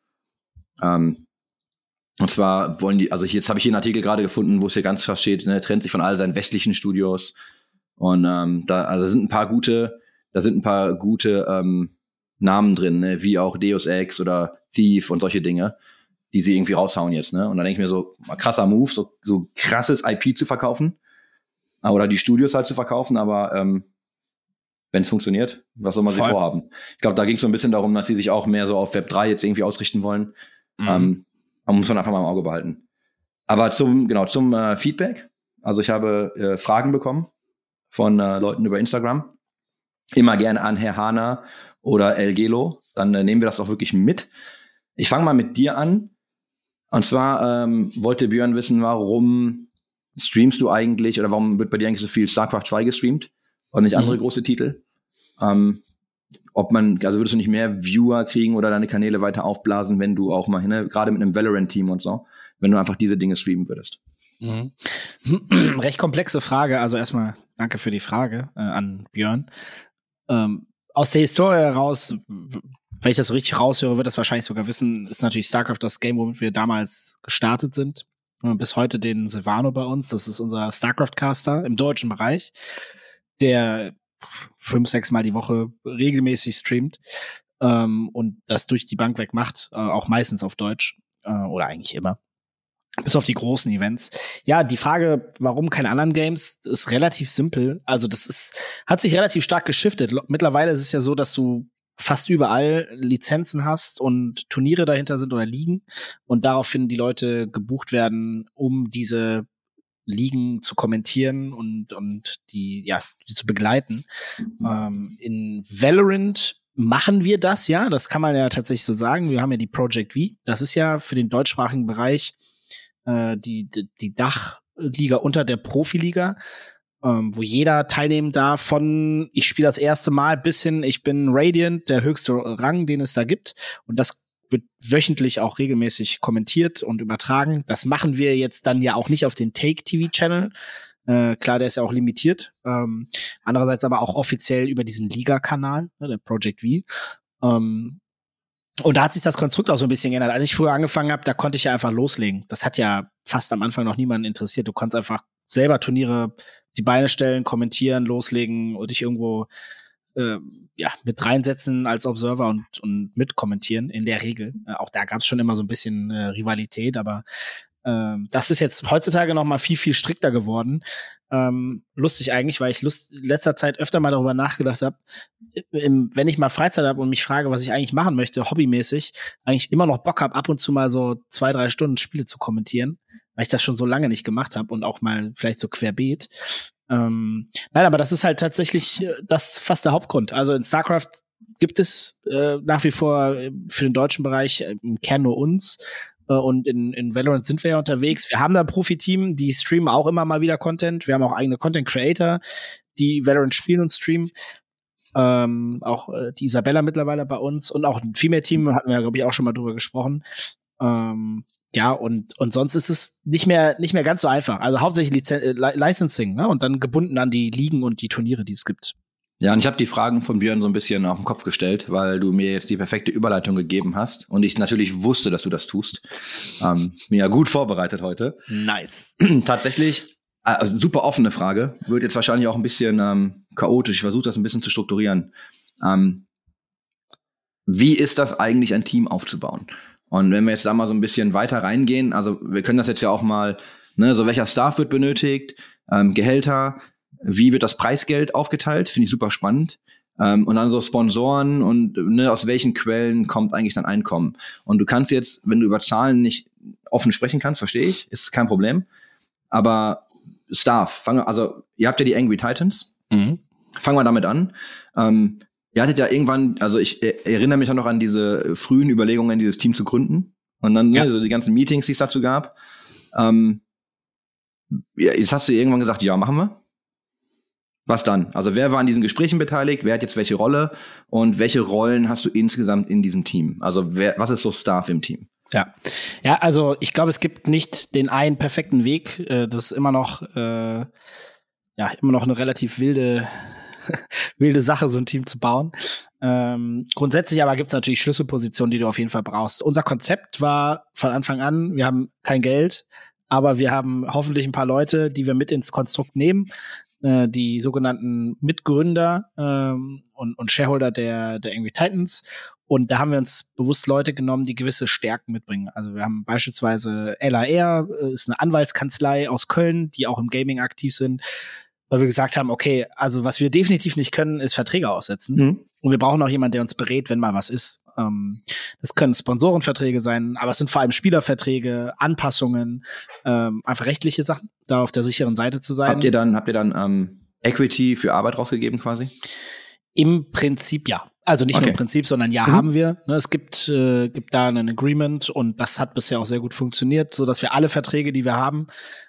C: Ähm, und zwar wollen die, also jetzt habe ich hier einen Artikel gerade gefunden, wo es hier ganz krass steht, ne, trennt sich von all seinen westlichen Studios. Und ähm, da also sind ein paar gute, da sind ein paar gute ähm, Namen drin, ne, wie auch Deus Ex oder Thief und solche Dinge, die sie irgendwie raushauen jetzt, ne? Und dann denke ich mir so, krasser Move, so, so krasses IP zu verkaufen. Äh, Oder die Studios halt zu verkaufen, aber ähm, wenn es funktioniert, was soll man sich
B: Voll.
C: vorhaben? Ich glaube, da ging es so ein bisschen darum, dass sie sich auch mehr so auf Web 3 jetzt irgendwie ausrichten wollen.
B: Mhm.
C: Ähm, muss man einfach mal im Auge behalten. Aber zum, genau, zum äh, Feedback. Also ich habe äh, Fragen bekommen von äh, Leuten über Instagram. Immer gerne an Herr Hana oder El Gelo. Dann äh, nehmen wir das auch wirklich mit. Ich fange mal mit dir an. Und zwar ähm, wollte Björn wissen, warum streamst du eigentlich oder warum wird bei dir eigentlich so viel StarCraft 2 gestreamt und nicht andere
B: Mhm.
C: große Titel? Ähm, ob man, also würdest du nicht mehr Viewer kriegen oder deine Kanäle weiter aufblasen, wenn du auch mal, ne, gerade mit einem Valorant-Team und so, wenn du einfach diese Dinge streamen würdest?
B: Mhm. Recht komplexe Frage. Also erstmal danke für die Frage äh, an Björn. Ähm, aus der Historie heraus, wenn ich das so richtig raushöre, wird das wahrscheinlich sogar wissen, ist natürlich StarCraft das Game, womit wir damals gestartet sind. Haben bis heute den Silvano bei uns. Das ist unser StarCraft-Caster im deutschen Bereich, der fünf, sechs Mal die Woche regelmäßig streamt ähm, und das durch die Bank weg macht, äh, auch meistens auf Deutsch äh, oder eigentlich immer. Bis auf die großen Events. Ja, die Frage, warum keine anderen Games, ist relativ simpel. Also das ist, hat sich relativ stark geschiftet. Mittlerweile ist es ja so, dass du fast überall Lizenzen hast und Turniere dahinter sind oder liegen und daraufhin die Leute gebucht werden, um diese Ligen zu kommentieren und, und die, ja, die zu begleiten. Ähm, in Valorant machen wir das ja, das kann man ja tatsächlich so sagen. Wir haben ja die Project V. Das ist ja für den deutschsprachigen Bereich äh, die, die, die Dachliga unter der Profiliga ähm, wo jeder teilnehmen darf von ich spiele das erste Mal bis hin ich bin Radiant, der höchste Rang, den es da gibt. Und das wird wöchentlich auch regelmäßig kommentiert und übertragen. Das machen wir jetzt dann ja auch nicht auf den Take TV Channel. Äh, klar, der ist ja auch limitiert. Ähm, andererseits aber auch offiziell über diesen Liga-Kanal, ne, der Project V. Ähm, und da hat sich das Konstrukt auch so ein bisschen geändert. Als ich früher angefangen habe, da konnte ich ja einfach loslegen. Das hat ja fast am Anfang noch niemanden interessiert. Du konntest einfach selber Turniere die Beine stellen, kommentieren, loslegen und dich irgendwo äh, ja, mit reinsetzen als Observer und, und mitkommentieren, in der Regel. Äh, auch da gab es schon immer so ein bisschen äh, Rivalität, aber ähm, das ist jetzt heutzutage noch mal viel, viel strikter geworden. Ähm, lustig eigentlich, weil ich Lust, letzter Zeit öfter mal darüber nachgedacht habe, wenn ich mal Freizeit habe und mich frage, was ich eigentlich machen möchte, hobbymäßig, eigentlich immer noch Bock habe, ab und zu mal so zwei, drei Stunden Spiele zu kommentieren weil ich das schon so lange nicht gemacht habe und auch mal vielleicht so querbeet. Ähm, nein, aber das ist halt tatsächlich äh, das fast der Hauptgrund. Also in StarCraft gibt es äh, nach wie vor äh, für den deutschen Bereich äh, im Kern nur uns. Und in, in Valorant sind wir ja unterwegs. Wir haben da ein Profi-Team, die streamen auch immer mal wieder Content. Wir haben auch eigene Content-Creator, die Valorant spielen und streamen. Ähm, auch äh, die Isabella mittlerweile bei uns und auch ein Female-Team, hatten wir, glaube ich, auch schon mal drüber gesprochen. Ähm, ja, und, und sonst ist es nicht mehr, nicht mehr ganz so einfach. Also hauptsächlich Lizen äh, Licensing, ne? Und dann gebunden an die Ligen und die Turniere, die es gibt.
C: Ja, und ich habe die Fragen von Björn so ein bisschen auf den Kopf gestellt, weil du mir jetzt die perfekte Überleitung gegeben hast und ich natürlich wusste, dass du das tust. Ähm, mir ja gut vorbereitet heute.
B: Nice.
C: Tatsächlich, also super offene Frage, wird jetzt wahrscheinlich auch ein bisschen ähm, chaotisch. Ich versuche das ein bisschen zu strukturieren. Ähm, wie ist das eigentlich, ein Team aufzubauen? Und wenn wir jetzt da mal so ein bisschen weiter reingehen, also wir können das jetzt ja auch mal, ne, so welcher Staff wird benötigt, ähm, Gehälter, wie wird das Preisgeld aufgeteilt, finde ich super spannend. Ähm, und dann so Sponsoren und ne, aus welchen Quellen kommt eigentlich dein Einkommen. Und du kannst jetzt, wenn du über Zahlen nicht offen sprechen kannst, verstehe ich, ist kein Problem. Aber Staff, fang, also ihr habt ja die Angry Titans. Mhm. Fangen wir damit an. Ähm, Ihr hattet ja irgendwann, also ich erinnere mich auch noch an diese frühen Überlegungen, dieses Team zu gründen. Und dann ne, ja. ne, so die ganzen Meetings, die es dazu gab. Ähm, jetzt hast du irgendwann gesagt, ja, machen wir. Was dann? Also wer war an diesen Gesprächen beteiligt? Wer hat jetzt welche Rolle? Und welche Rollen hast du insgesamt in diesem Team? Also wer, was ist so Staff im Team?
B: Ja, ja, also ich glaube, es gibt nicht den einen perfekten Weg. Äh, das ist immer noch, äh, ja, immer noch eine relativ wilde wilde Sache, so ein Team zu bauen. Ähm, grundsätzlich aber gibt es natürlich Schlüsselpositionen, die du auf jeden Fall brauchst. Unser Konzept war von Anfang an, wir haben kein Geld, aber wir haben hoffentlich ein paar Leute, die wir mit ins Konstrukt nehmen. Äh, die sogenannten Mitgründer ähm, und, und Shareholder der, der Angry Titans. Und da haben wir uns bewusst Leute genommen, die gewisse Stärken mitbringen. Also wir haben beispielsweise LAR, äh, ist eine Anwaltskanzlei aus Köln, die auch im Gaming aktiv sind weil wir gesagt haben, okay, also was wir definitiv nicht können, ist Verträge aussetzen. Mhm. Und wir brauchen auch jemanden, der uns berät, wenn mal was ist. Ähm, das können Sponsorenverträge sein, aber es sind vor allem Spielerverträge, Anpassungen, ähm, einfach rechtliche Sachen, da auf der sicheren Seite zu sein.
C: Habt ihr dann, habt ihr dann ähm, Equity für Arbeit rausgegeben quasi?
B: Im Prinzip ja. Also nicht okay. nur im Prinzip, sondern ja, mhm. haben wir. Ne, es gibt, äh, gibt da ein Agreement und das hat bisher auch sehr gut funktioniert, so dass wir alle Verträge, die wir haben,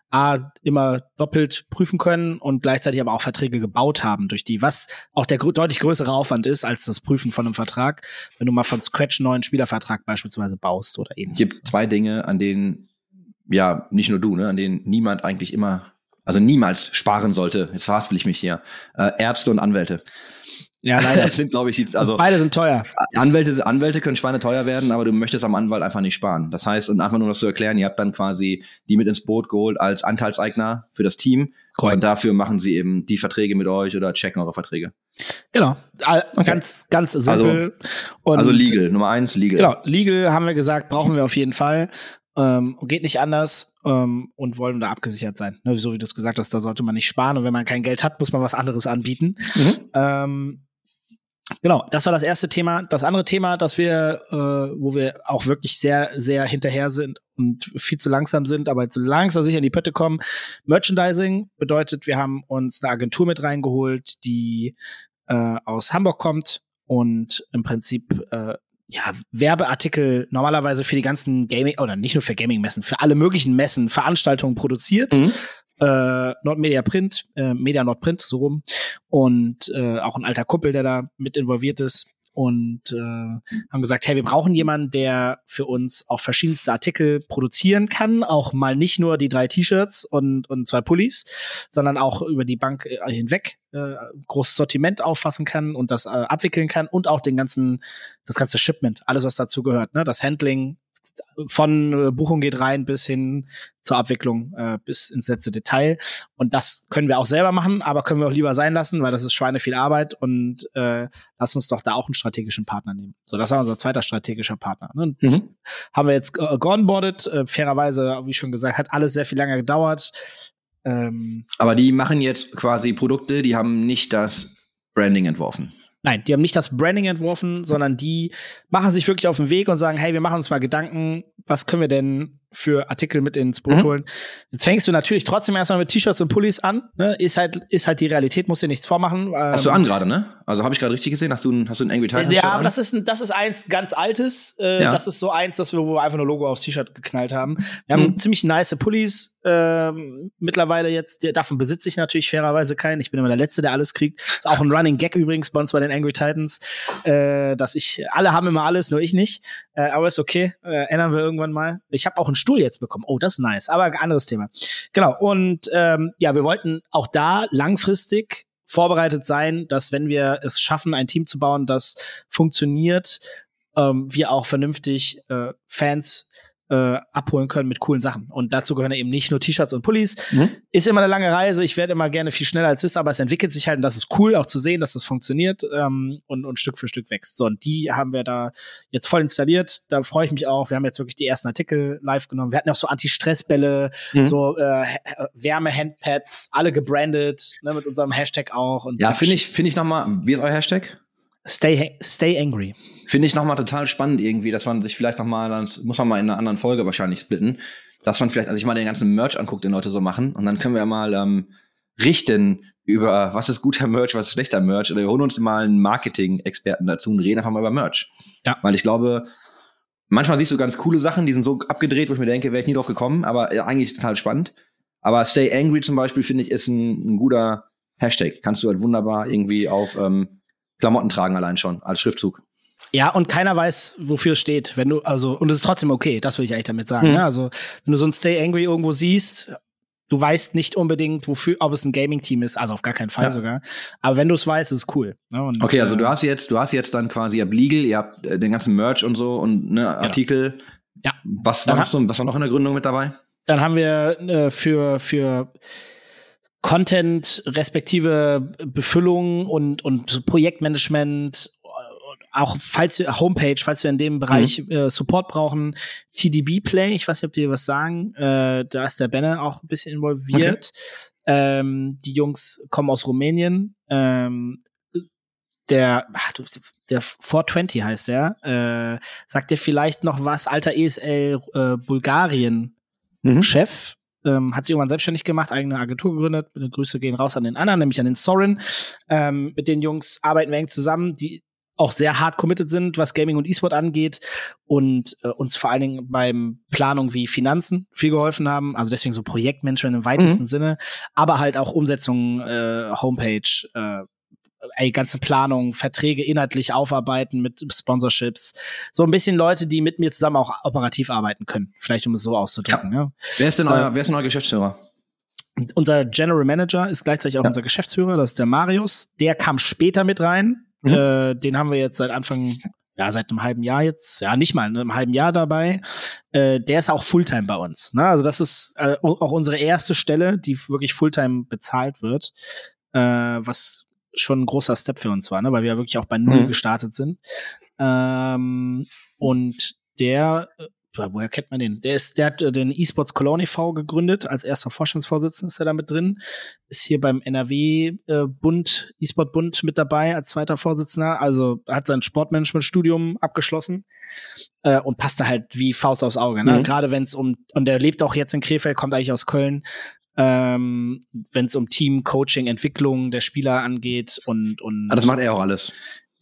B: A, immer doppelt prüfen können und gleichzeitig aber auch Verträge gebaut haben, durch die, was auch der gr deutlich größere Aufwand ist als das Prüfen von einem Vertrag, wenn du mal von Scratch einen neuen Spielervertrag beispielsweise baust oder ähnliches.
C: Gibt zwei Dinge, an denen, ja, nicht nur du, ne, an denen niemand eigentlich immer, also niemals sparen sollte. Jetzt verhaspel ich mich hier. Äh, Ärzte und Anwälte.
B: Ja, leider.
C: Das sind, glaube ich, also.
B: Beide sind teuer.
C: Anwälte, Anwälte können Schweine teuer werden, aber du möchtest am Anwalt einfach nicht sparen. Das heißt, und einfach nur das zu erklären, ihr habt dann quasi die mit ins Boot geholt als Anteilseigner für das Team. Correct. Und dafür machen sie eben die Verträge mit euch oder checken eure Verträge.
B: Genau. Okay. Ganz, ganz simpel.
C: Also, also legal. Nummer eins, legal.
B: Genau. Legal haben wir gesagt, brauchen wir auf jeden Fall. ähm, geht nicht anders ähm, und wollen da abgesichert sein. Ne, so wie du es gesagt hast, da sollte man nicht sparen und wenn man kein Geld hat, muss man was anderes anbieten.
C: Mhm.
B: Ähm, Genau, das war das erste Thema. Das andere Thema, dass wir, äh, wo wir auch wirklich sehr, sehr hinterher sind und viel zu langsam sind, aber jetzt langsam sicher in die Pötte kommen. Merchandising bedeutet, wir haben uns eine Agentur mit reingeholt, die äh, aus Hamburg kommt und im Prinzip äh, ja, Werbeartikel normalerweise für die ganzen Gaming, oder nicht nur für Gaming-Messen, für alle möglichen Messen, Veranstaltungen produziert.
C: Mhm.
B: Äh, Nordmedia Print, äh, Media Nordprint, so rum. Und äh, auch ein alter Kuppel, der da mit involviert ist. Und äh, haben gesagt, hey, wir brauchen jemanden, der für uns auch verschiedenste Artikel produzieren kann, auch mal nicht nur die drei T-Shirts und, und zwei Pullis, sondern auch über die Bank äh, hinweg äh, großes Sortiment auffassen kann und das äh, abwickeln kann und auch den ganzen, das ganze Shipment, alles was dazu gehört, ne, das Handling, von äh, Buchung geht rein bis hin zur Abwicklung, äh, bis ins letzte Detail. Und das können wir auch selber machen, aber können wir auch lieber sein lassen, weil das ist Schweine viel Arbeit und äh, lass uns doch da auch einen strategischen Partner nehmen. So, das war unser zweiter strategischer Partner. Ne?
C: Mhm.
B: Haben wir jetzt äh, geonboardet. Äh, fairerweise, wie schon gesagt, hat alles sehr viel länger gedauert. Ähm,
C: Aber die machen jetzt quasi Produkte, die haben nicht das Branding entworfen.
B: Nein, die haben nicht das Branding entworfen, sondern die machen sich wirklich auf den Weg und sagen, hey, wir machen uns mal Gedanken, was können wir denn für Artikel mit ins Boot
C: Mhm.
B: holen. Jetzt fängst du natürlich trotzdem erstmal mit T-Shirts und Pullis an. Ne? Ist halt, ist halt die Realität, musst dir nichts vormachen.
C: Hast du
B: Ähm,
C: an gerade, ne? Also habe ich gerade richtig gesehen? Hast du ein, hast du ein Angry Titans
B: ja, aber
C: an?
B: das ist, ein, das ist eins ganz altes. Äh,
C: Ja.
B: Das ist so eins, das wir, wo wir einfach nur Logo aufs T-Shirt geknallt haben. Wir haben
C: Mhm.
B: ziemlich nice Pullis ähm, mittlerweile jetzt. Davon besitze ich natürlich fairerweise keinen. Ich bin immer der Letzte, der alles kriegt. Ist auch ein Running Gag übrigens bei uns bei den Angry Titans, äh, dass ich alle haben immer alles, nur ich nicht. Äh, aber ist okay. Äh, ändern wir irgendwann mal. Ich habe auch einen Stuhl jetzt bekommen. Oh, das ist nice. Aber anderes Thema. Genau. Und ähm, ja, wir wollten auch da langfristig vorbereitet sein, dass wenn wir es schaffen, ein Team zu bauen, das funktioniert, ähm, wir auch vernünftig äh, Fans äh, abholen können mit coolen Sachen. Und dazu gehören eben nicht nur T-Shirts und Pullis.
C: Mhm.
B: Ist immer eine lange Reise. Ich werde immer gerne viel schneller als es ist, aber es entwickelt sich halt und das ist cool, auch zu sehen, dass das funktioniert ähm, und, und Stück für Stück wächst. So, und die haben wir da jetzt voll installiert. Da freue ich mich auch. Wir haben jetzt wirklich die ersten Artikel live genommen. Wir hatten auch so Anti-Stress-Bälle,
C: Mhm.
B: so äh, Wärme-Handpads, alle gebrandet, ne, mit unserem Hashtag auch. Und
C: Ja, finde ich, finde ich nochmal, wie ist euer Hashtag?
B: Stay, stay angry.
C: Finde ich nochmal total spannend irgendwie, dass man sich vielleicht nochmal, das muss man mal in einer anderen Folge wahrscheinlich splitten, dass man vielleicht, also ich mal den ganzen Merch anguckt, den Leute so machen, und dann können wir ja mal ähm, richten über, was ist guter Merch, was ist schlechter Merch, oder wir holen uns mal einen Marketing-Experten dazu und reden einfach mal über Merch.
B: Ja.
C: Weil ich glaube, manchmal siehst du ganz coole Sachen, die sind so abgedreht, wo ich mir denke, wäre ich nie drauf gekommen, aber äh, eigentlich total spannend. Aber Stay Angry zum Beispiel, finde ich, ist ein, ein guter Hashtag. Kannst du halt wunderbar irgendwie auf ähm, Klamotten tragen allein schon, als Schriftzug.
B: Ja, und keiner weiß, wofür es steht. Wenn du, also, und es ist trotzdem okay, das will ich eigentlich damit sagen.
C: Mhm.
B: Ne? Also, wenn du so ein Stay Angry irgendwo siehst, du weißt nicht unbedingt, wofür, ob es ein Gaming-Team ist, also auf gar keinen Fall
C: Ja.
B: sogar. Aber wenn du es weißt, ist es cool. Ne? Und,
C: Okay, also
B: äh,
C: du hast jetzt, du hast jetzt dann quasi, ihr habt Legal, ihr habt äh, den ganzen Merch und so und ne, Artikel.
B: Ja.
C: Was war noch so, was war noch in der Gründung mit dabei?
B: Dann haben wir äh, für, für Content respektive Befüllung und, und Projektmanagement, äh, auch falls wir Homepage, falls wir in dem Bereich
C: Mhm.
B: äh, Support brauchen, TDB Play, ich weiß nicht, ob die was sagen, äh, da ist der Banner auch ein bisschen involviert. Ähm, die Jungs kommen aus Rumänien. Ähm, der, ach, der 420 heißt der, äh, sagt dir vielleicht noch was, alter ESL äh, Bulgarien
C: Mhm.
B: Ähm, hat sich irgendwann selbstständig gemacht, eigene Agentur gegründet. Grüße gehen raus an den anderen, nämlich an den Sorin. Ähm, mit den Jungs arbeiten wir eng zusammen, die auch sehr hart committed sind, was Gaming und E-Sport angeht und äh, uns vor allen Dingen beim Planung wie Finanzen viel geholfen haben. Also deswegen so Projektmanagement im weitesten Sinne, aber halt auch Umsetzung, äh, Homepage, äh, ey, ganze Planung, Verträge inhaltlich aufarbeiten mit Sponsorships. So ein bisschen Leute, die mit mir zusammen auch operativ arbeiten können. Vielleicht um es so auszudrücken. Ja.
C: Wer ist denn
B: Äh,
C: euer, wer ist denn euer Geschäftsführer?
B: Unser General Manager ist gleichzeitig auch
C: Ja.
B: unser Geschäftsführer, das ist der Marius. Der kam später mit rein.
C: Mhm.
B: Äh, den haben wir jetzt seit Anfang, ja, seit einem halben Jahr jetzt, ja, nicht mal, einem halben Jahr dabei. Äh, der ist auch Fulltime bei uns. Ne? Also das ist äh, auch unsere erste Stelle, die wirklich Fulltime bezahlt wird, äh, was schon ein großer Step für uns war, ne? weil wir ja wirklich auch bei Null
C: Mhm.
B: gestartet sind. Ähm, und der äh, woher kennt man den? Der ist, der hat äh, den eSports Cologne e.V. gegründet, als erster Vorstandsvorsitzender ist er da mit drin, ist hier beim NRW äh, Bund, eSport Bund mit dabei als zweiter Vorsitzender, also hat sein Sportmanagement-Studium abgeschlossen äh, und passt da halt wie Faust aufs Auge. Ne?
C: Mhm.
B: Gerade wenn es um, und der lebt auch jetzt in Krefeld, kommt eigentlich aus Köln, ähm, wenn es um Team, Coaching, Entwicklung der Spieler angeht und, und
C: Ah, das macht er auch alles.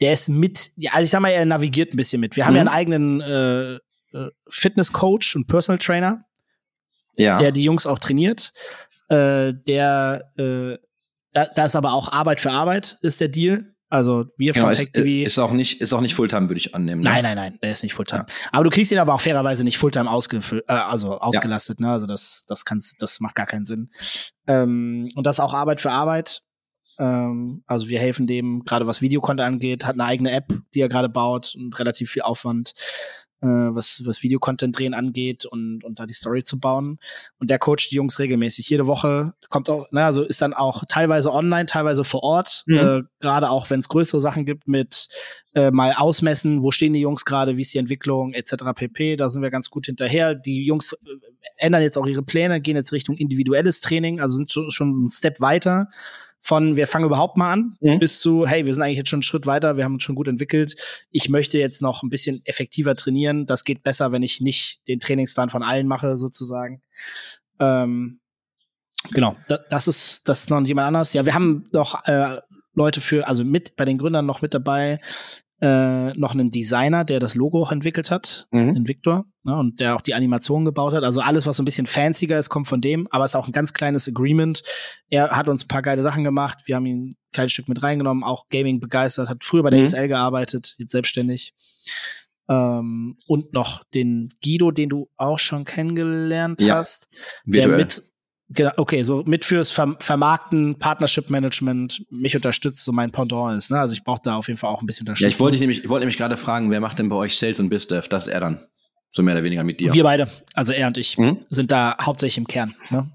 B: der ist mit, ja, also ich sag mal, er navigiert ein bisschen mit. Wir haben
C: Mhm.
B: ja einen eigenen äh, äh, Fitness-Coach und Personal Trainer,
C: Ja.
B: der die Jungs auch trainiert. Äh, der, äh, da, da ist aber auch Arbeit für Arbeit, ist der Deal. Also wir
C: genau,
B: von Tech
C: ist,
B: TV.
C: ist auch nicht, ist auch nicht Fulltime, würde ich annehmen. Ne?
B: Nein, nein, nein, der ist nicht Fulltime. Aber du kriegst ihn aber auch fairerweise nicht Fulltime ausgefüllt, äh, also ausgelastet, ne? Also das, das kannst, das macht gar keinen Sinn. Ähm, und das ist auch Arbeit für Arbeit. Ähm, also wir helfen dem, gerade was Videocontent angeht, hat eine eigene App, die er gerade baut und relativ viel Aufwand, äh, was, was Videocontent drehen angeht und, und da die Story zu bauen. Und der coacht die Jungs regelmäßig. Jede Woche kommt auch, ne, also ist dann auch teilweise online, teilweise vor Ort,
C: Mhm.
B: äh, gerade auch wenn es größere Sachen gibt mit äh, mal ausmessen, wo stehen die Jungs gerade, wie ist die Entwicklung, etc. pp. Da sind wir ganz gut hinterher. Die Jungs äh, ändern jetzt auch ihre Pläne, gehen jetzt Richtung individuelles Training, also sind schon, schon einen Step weiter von wir fangen überhaupt mal an
C: Mhm.
B: bis zu hey, wir sind eigentlich jetzt schon einen Schritt weiter, wir haben uns schon gut entwickelt. Ich möchte jetzt noch ein bisschen effektiver trainieren. Das geht besser, wenn ich nicht den Trainingsplan von allen mache, sozusagen. Ähm, genau, da, das ist das ist noch jemand anders. Ja, wir haben noch äh, Leute für, also mit bei den Gründern noch mit dabei, äh, noch einen Designer, der das Logo auch entwickelt hat,
C: Mhm.
B: den Victor, ne, und der auch die Animation gebaut hat. Also alles, was so ein bisschen fancier ist, kommt von dem, aber es ist auch ein ganz kleines Agreement. Er hat uns ein paar geile Sachen gemacht. Wir haben ihn ein kleines Stück mit reingenommen, auch Gaming begeistert, hat früher bei der
C: Mhm.
B: XL gearbeitet, jetzt selbstständig. Ähm, und noch den Guido, den du auch schon kennengelernt
C: Ja,
B: hast. Der
C: Virtuell.
B: mit, genau, okay, so mit fürs Ver Vermarkten, Partnership Management mich unterstützt, so mein Pendant ist. Ne? Also ich brauche da auf jeden Fall auch ein bisschen
C: ja,
B: Unterstützung.
C: ich wollte nämlich, ich wollte nämlich gerade fragen, wer macht denn bei euch Sales und BizDev? Das ist er dann. So mehr oder weniger mit dir.
B: Wir beide, also er und ich,
C: Mhm.
B: sind da hauptsächlich im Kern ne?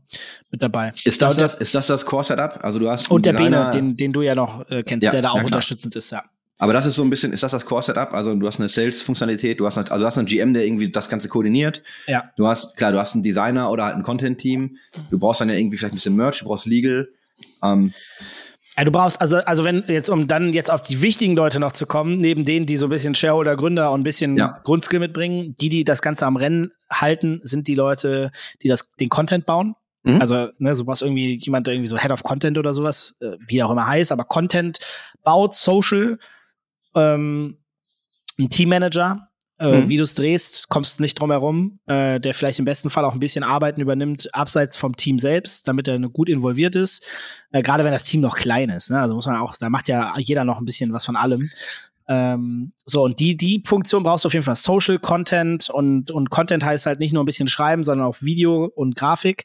B: mit dabei.
C: Ist das das, ist das das Core-Setup? Also du hast
B: und der Bene, den, den du ja noch äh, kennst,
C: Ja,
B: der da
C: ja,
B: auch unterstützend ist, ja.
C: Aber das ist so ein bisschen, ist das das Core-Setup? Also du hast eine Sales-Funktionalität, du hast eine, also du hast einen GM, der irgendwie das Ganze koordiniert.
B: Ja.
C: Du hast, klar, du hast einen Designer oder halt ein Content-Team. Du brauchst dann ja irgendwie vielleicht ein bisschen Merch, du brauchst Legal. Ähm,
B: Ja, du brauchst, also, also wenn jetzt, um dann jetzt auf die wichtigen Leute noch zu kommen, neben denen, die so ein bisschen Shareholder, Gründer und ein bisschen
C: Ja.
B: Grundskill mitbringen, die, die das Ganze am Rennen halten, sind die Leute, die das, den Content bauen.
C: Mhm.
B: Also, ne, so was irgendwie, jemand, der irgendwie so Head of Content oder sowas, äh, wie auch immer heißt, aber Content baut, Social, ähm, ein Teammanager, äh,
C: Mhm.
B: wie du es drehst, kommst nicht drum herum, äh, der vielleicht im besten Fall auch ein bisschen Arbeiten übernimmt, abseits vom Team selbst, damit er gut involviert ist. Äh, Gerade wenn das Team noch klein ist. Ne? Also muss man auch, da macht ja jeder noch ein bisschen was von allem. Ähm, so, und die, die Funktion brauchst du auf jeden Fall. Social Content und, und Content heißt halt nicht nur ein bisschen schreiben, sondern auch Video und Grafik.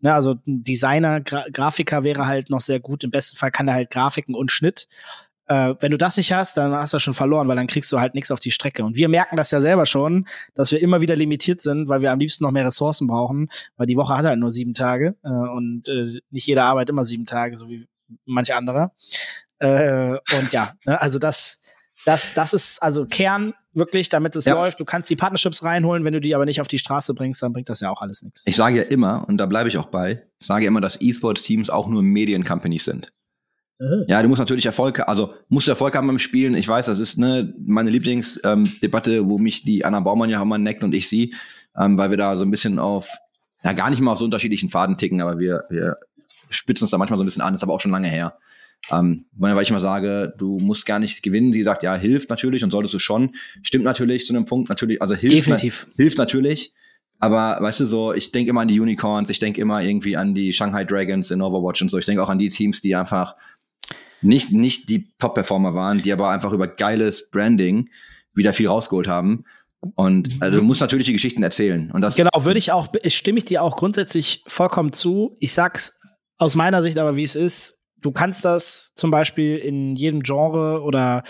B: Ne, also ein Designer, Gra Grafiker wäre halt noch sehr gut. Im besten Fall kann er halt Grafiken und Schnitt. Äh, wenn du das nicht hast, dann hast du schon verloren, weil dann kriegst du halt nichts auf die Strecke. Und wir merken das ja selber schon, dass wir immer wieder limitiert sind, weil wir am liebsten noch mehr Ressourcen brauchen, weil die Woche hat halt nur sieben Tage äh, und äh, nicht jeder arbeitet immer sieben Tage, so wie manche andere. Äh, und ja, ne, also das, das, das ist also Kern wirklich, damit es
C: Ja.
B: läuft. Du kannst die Partnerships reinholen, wenn du die aber nicht auf die Straße bringst, dann bringt das ja auch alles nichts.
C: ich sage ja immer, und da bleibe ich auch bei, ich sage immer, dass E-Sport-Teams auch nur Medien-Companies sind. Ja, du musst natürlich Erfolg, also musst du Erfolg haben beim Spielen. Ich weiß, das ist ne, meine Lieblingsdebatte, ähm, wo mich die Anna Baumann ja immer neckt und ich sie, ähm, weil wir da so ein bisschen auf, ja gar nicht mal auf so unterschiedlichen Faden ticken, aber wir, wir spitzen uns da manchmal so ein bisschen an, ist aber auch schon lange her. Ähm, weil ich immer sage, du musst gar nicht gewinnen. Sie sagt, ja, hilft natürlich und solltest du schon. Stimmt natürlich zu einem Punkt, natürlich, also hilft,
B: Definitiv.
C: hilft natürlich. Aber weißt du so, ich denke immer an die Unicorns, ich denke immer irgendwie an die Shanghai Dragons in Overwatch und so. Ich denke auch an die Teams, die einfach nicht, nicht die Top-Performer waren, die aber einfach über geiles Branding wieder viel rausgeholt haben. Und also, du musst natürlich die Geschichten erzählen. Und das,
B: Genau, würde ich auch, stimme ich dir auch grundsätzlich vollkommen zu. Ich sag's aus meiner Sicht aber, wie es ist. Du kannst das zum Beispiel in jedem Genre oder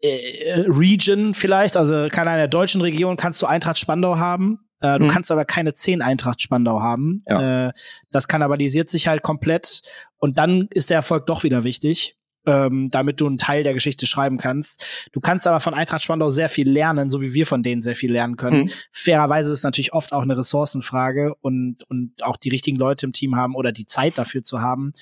B: äh, Region vielleicht, also keine in der deutschen Region kannst du Eintracht Spandau haben. Äh, du
C: Mhm.
B: kannst aber keine zehn Eintracht Spandau haben.
C: Ja.
B: Äh, das kannibalisiert sich halt komplett und dann ist der Erfolg doch wieder wichtig. ähm, damit du einen Teil der Geschichte schreiben kannst. Du kannst aber von Eintracht Spandau sehr viel lernen, so wie wir von denen sehr viel lernen können.
C: Mhm.
B: Fairerweise ist es natürlich oft auch eine Ressourcenfrage und, und auch die richtigen Leute im Team haben oder die Zeit dafür zu haben.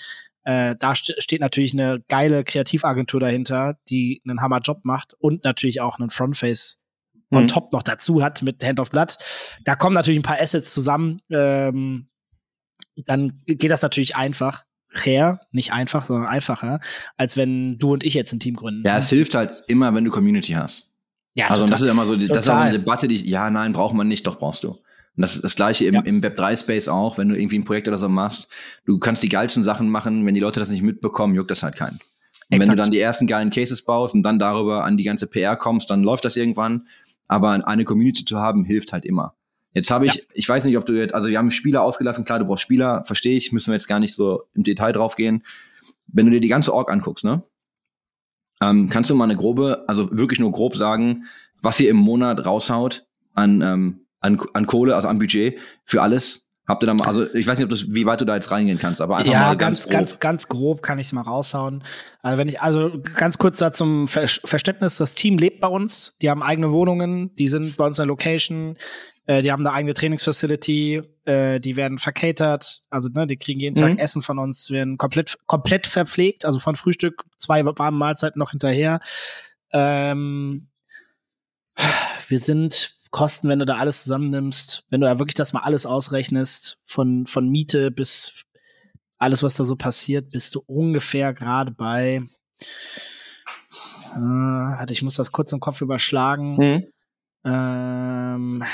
B: Äh, da st steht natürlich eine geile Kreativagentur dahinter, die einen Hammerjob macht und natürlich auch einen Frontface
C: Mhm.
B: top noch dazu hat mit Hand of Blood. Da kommen natürlich ein paar Assets zusammen. Ähm, dann geht das natürlich einfach. Her, nicht einfach, sondern einfacher, als wenn du und ich jetzt ein Team gründen.
C: Ja, es hilft halt immer, wenn du Community hast.
B: ja
C: also und das ist immer so, das ist auch
B: Total.
C: eine Debatte, die, ja, nein, braucht man nicht, doch brauchst du. Und das ist das gleiche im,
B: Ja.
C: im Web3-Space auch, wenn du irgendwie ein Projekt oder so machst. Du kannst die geilsten Sachen machen, wenn die Leute das nicht mitbekommen, juckt das halt keinen. Und wenn
B: Exakt.
C: du dann die ersten geilen Cases baust und dann darüber an die ganze PR kommst, dann läuft das irgendwann. Aber eine Community zu haben, hilft halt immer. Jetzt habe ich, ich weiß nicht, ob du jetzt, also wir haben Spieler ausgelassen, klar, du brauchst Spieler, verstehe ich, müssen wir jetzt gar nicht so im Detail drauf gehen. Wenn du dir die ganze Org anguckst, ne? Ähm, kannst du mal eine grobe, also wirklich nur grob sagen, was ihr im Monat raushaut an, ähm, an, an Kohle, also an Budget für alles? Habt ihr da mal, also ich weiß nicht, ob das, wie weit du da jetzt reingehen kannst, aber einfach
B: ja,
C: mal
B: ganz,
C: ganz,
B: ganz,
C: grob.
B: ganz, grob kann ich es mal raushauen. Also wenn ich, also ganz kurz da zum Ver Verständnis, das Team lebt bei uns, die haben eigene Wohnungen, die sind bei uns in der Location, äh, die haben eine eigene Trainingsfacility, äh, die werden vercatert, also ne, die kriegen jeden Tag
C: Mhm.
B: Essen von uns, werden komplett, komplett verpflegt, also von Frühstück, zwei warme Mahlzeiten noch hinterher. Ähm, wir sind Kosten, wenn du da alles zusammennimmst, wenn du ja wirklich das mal alles ausrechnest, von, von Miete bis alles, was da so passiert, bist du ungefähr gerade bei. Äh, ich muss das kurz im Kopf überschlagen.
C: Mhm.
B: Ähm,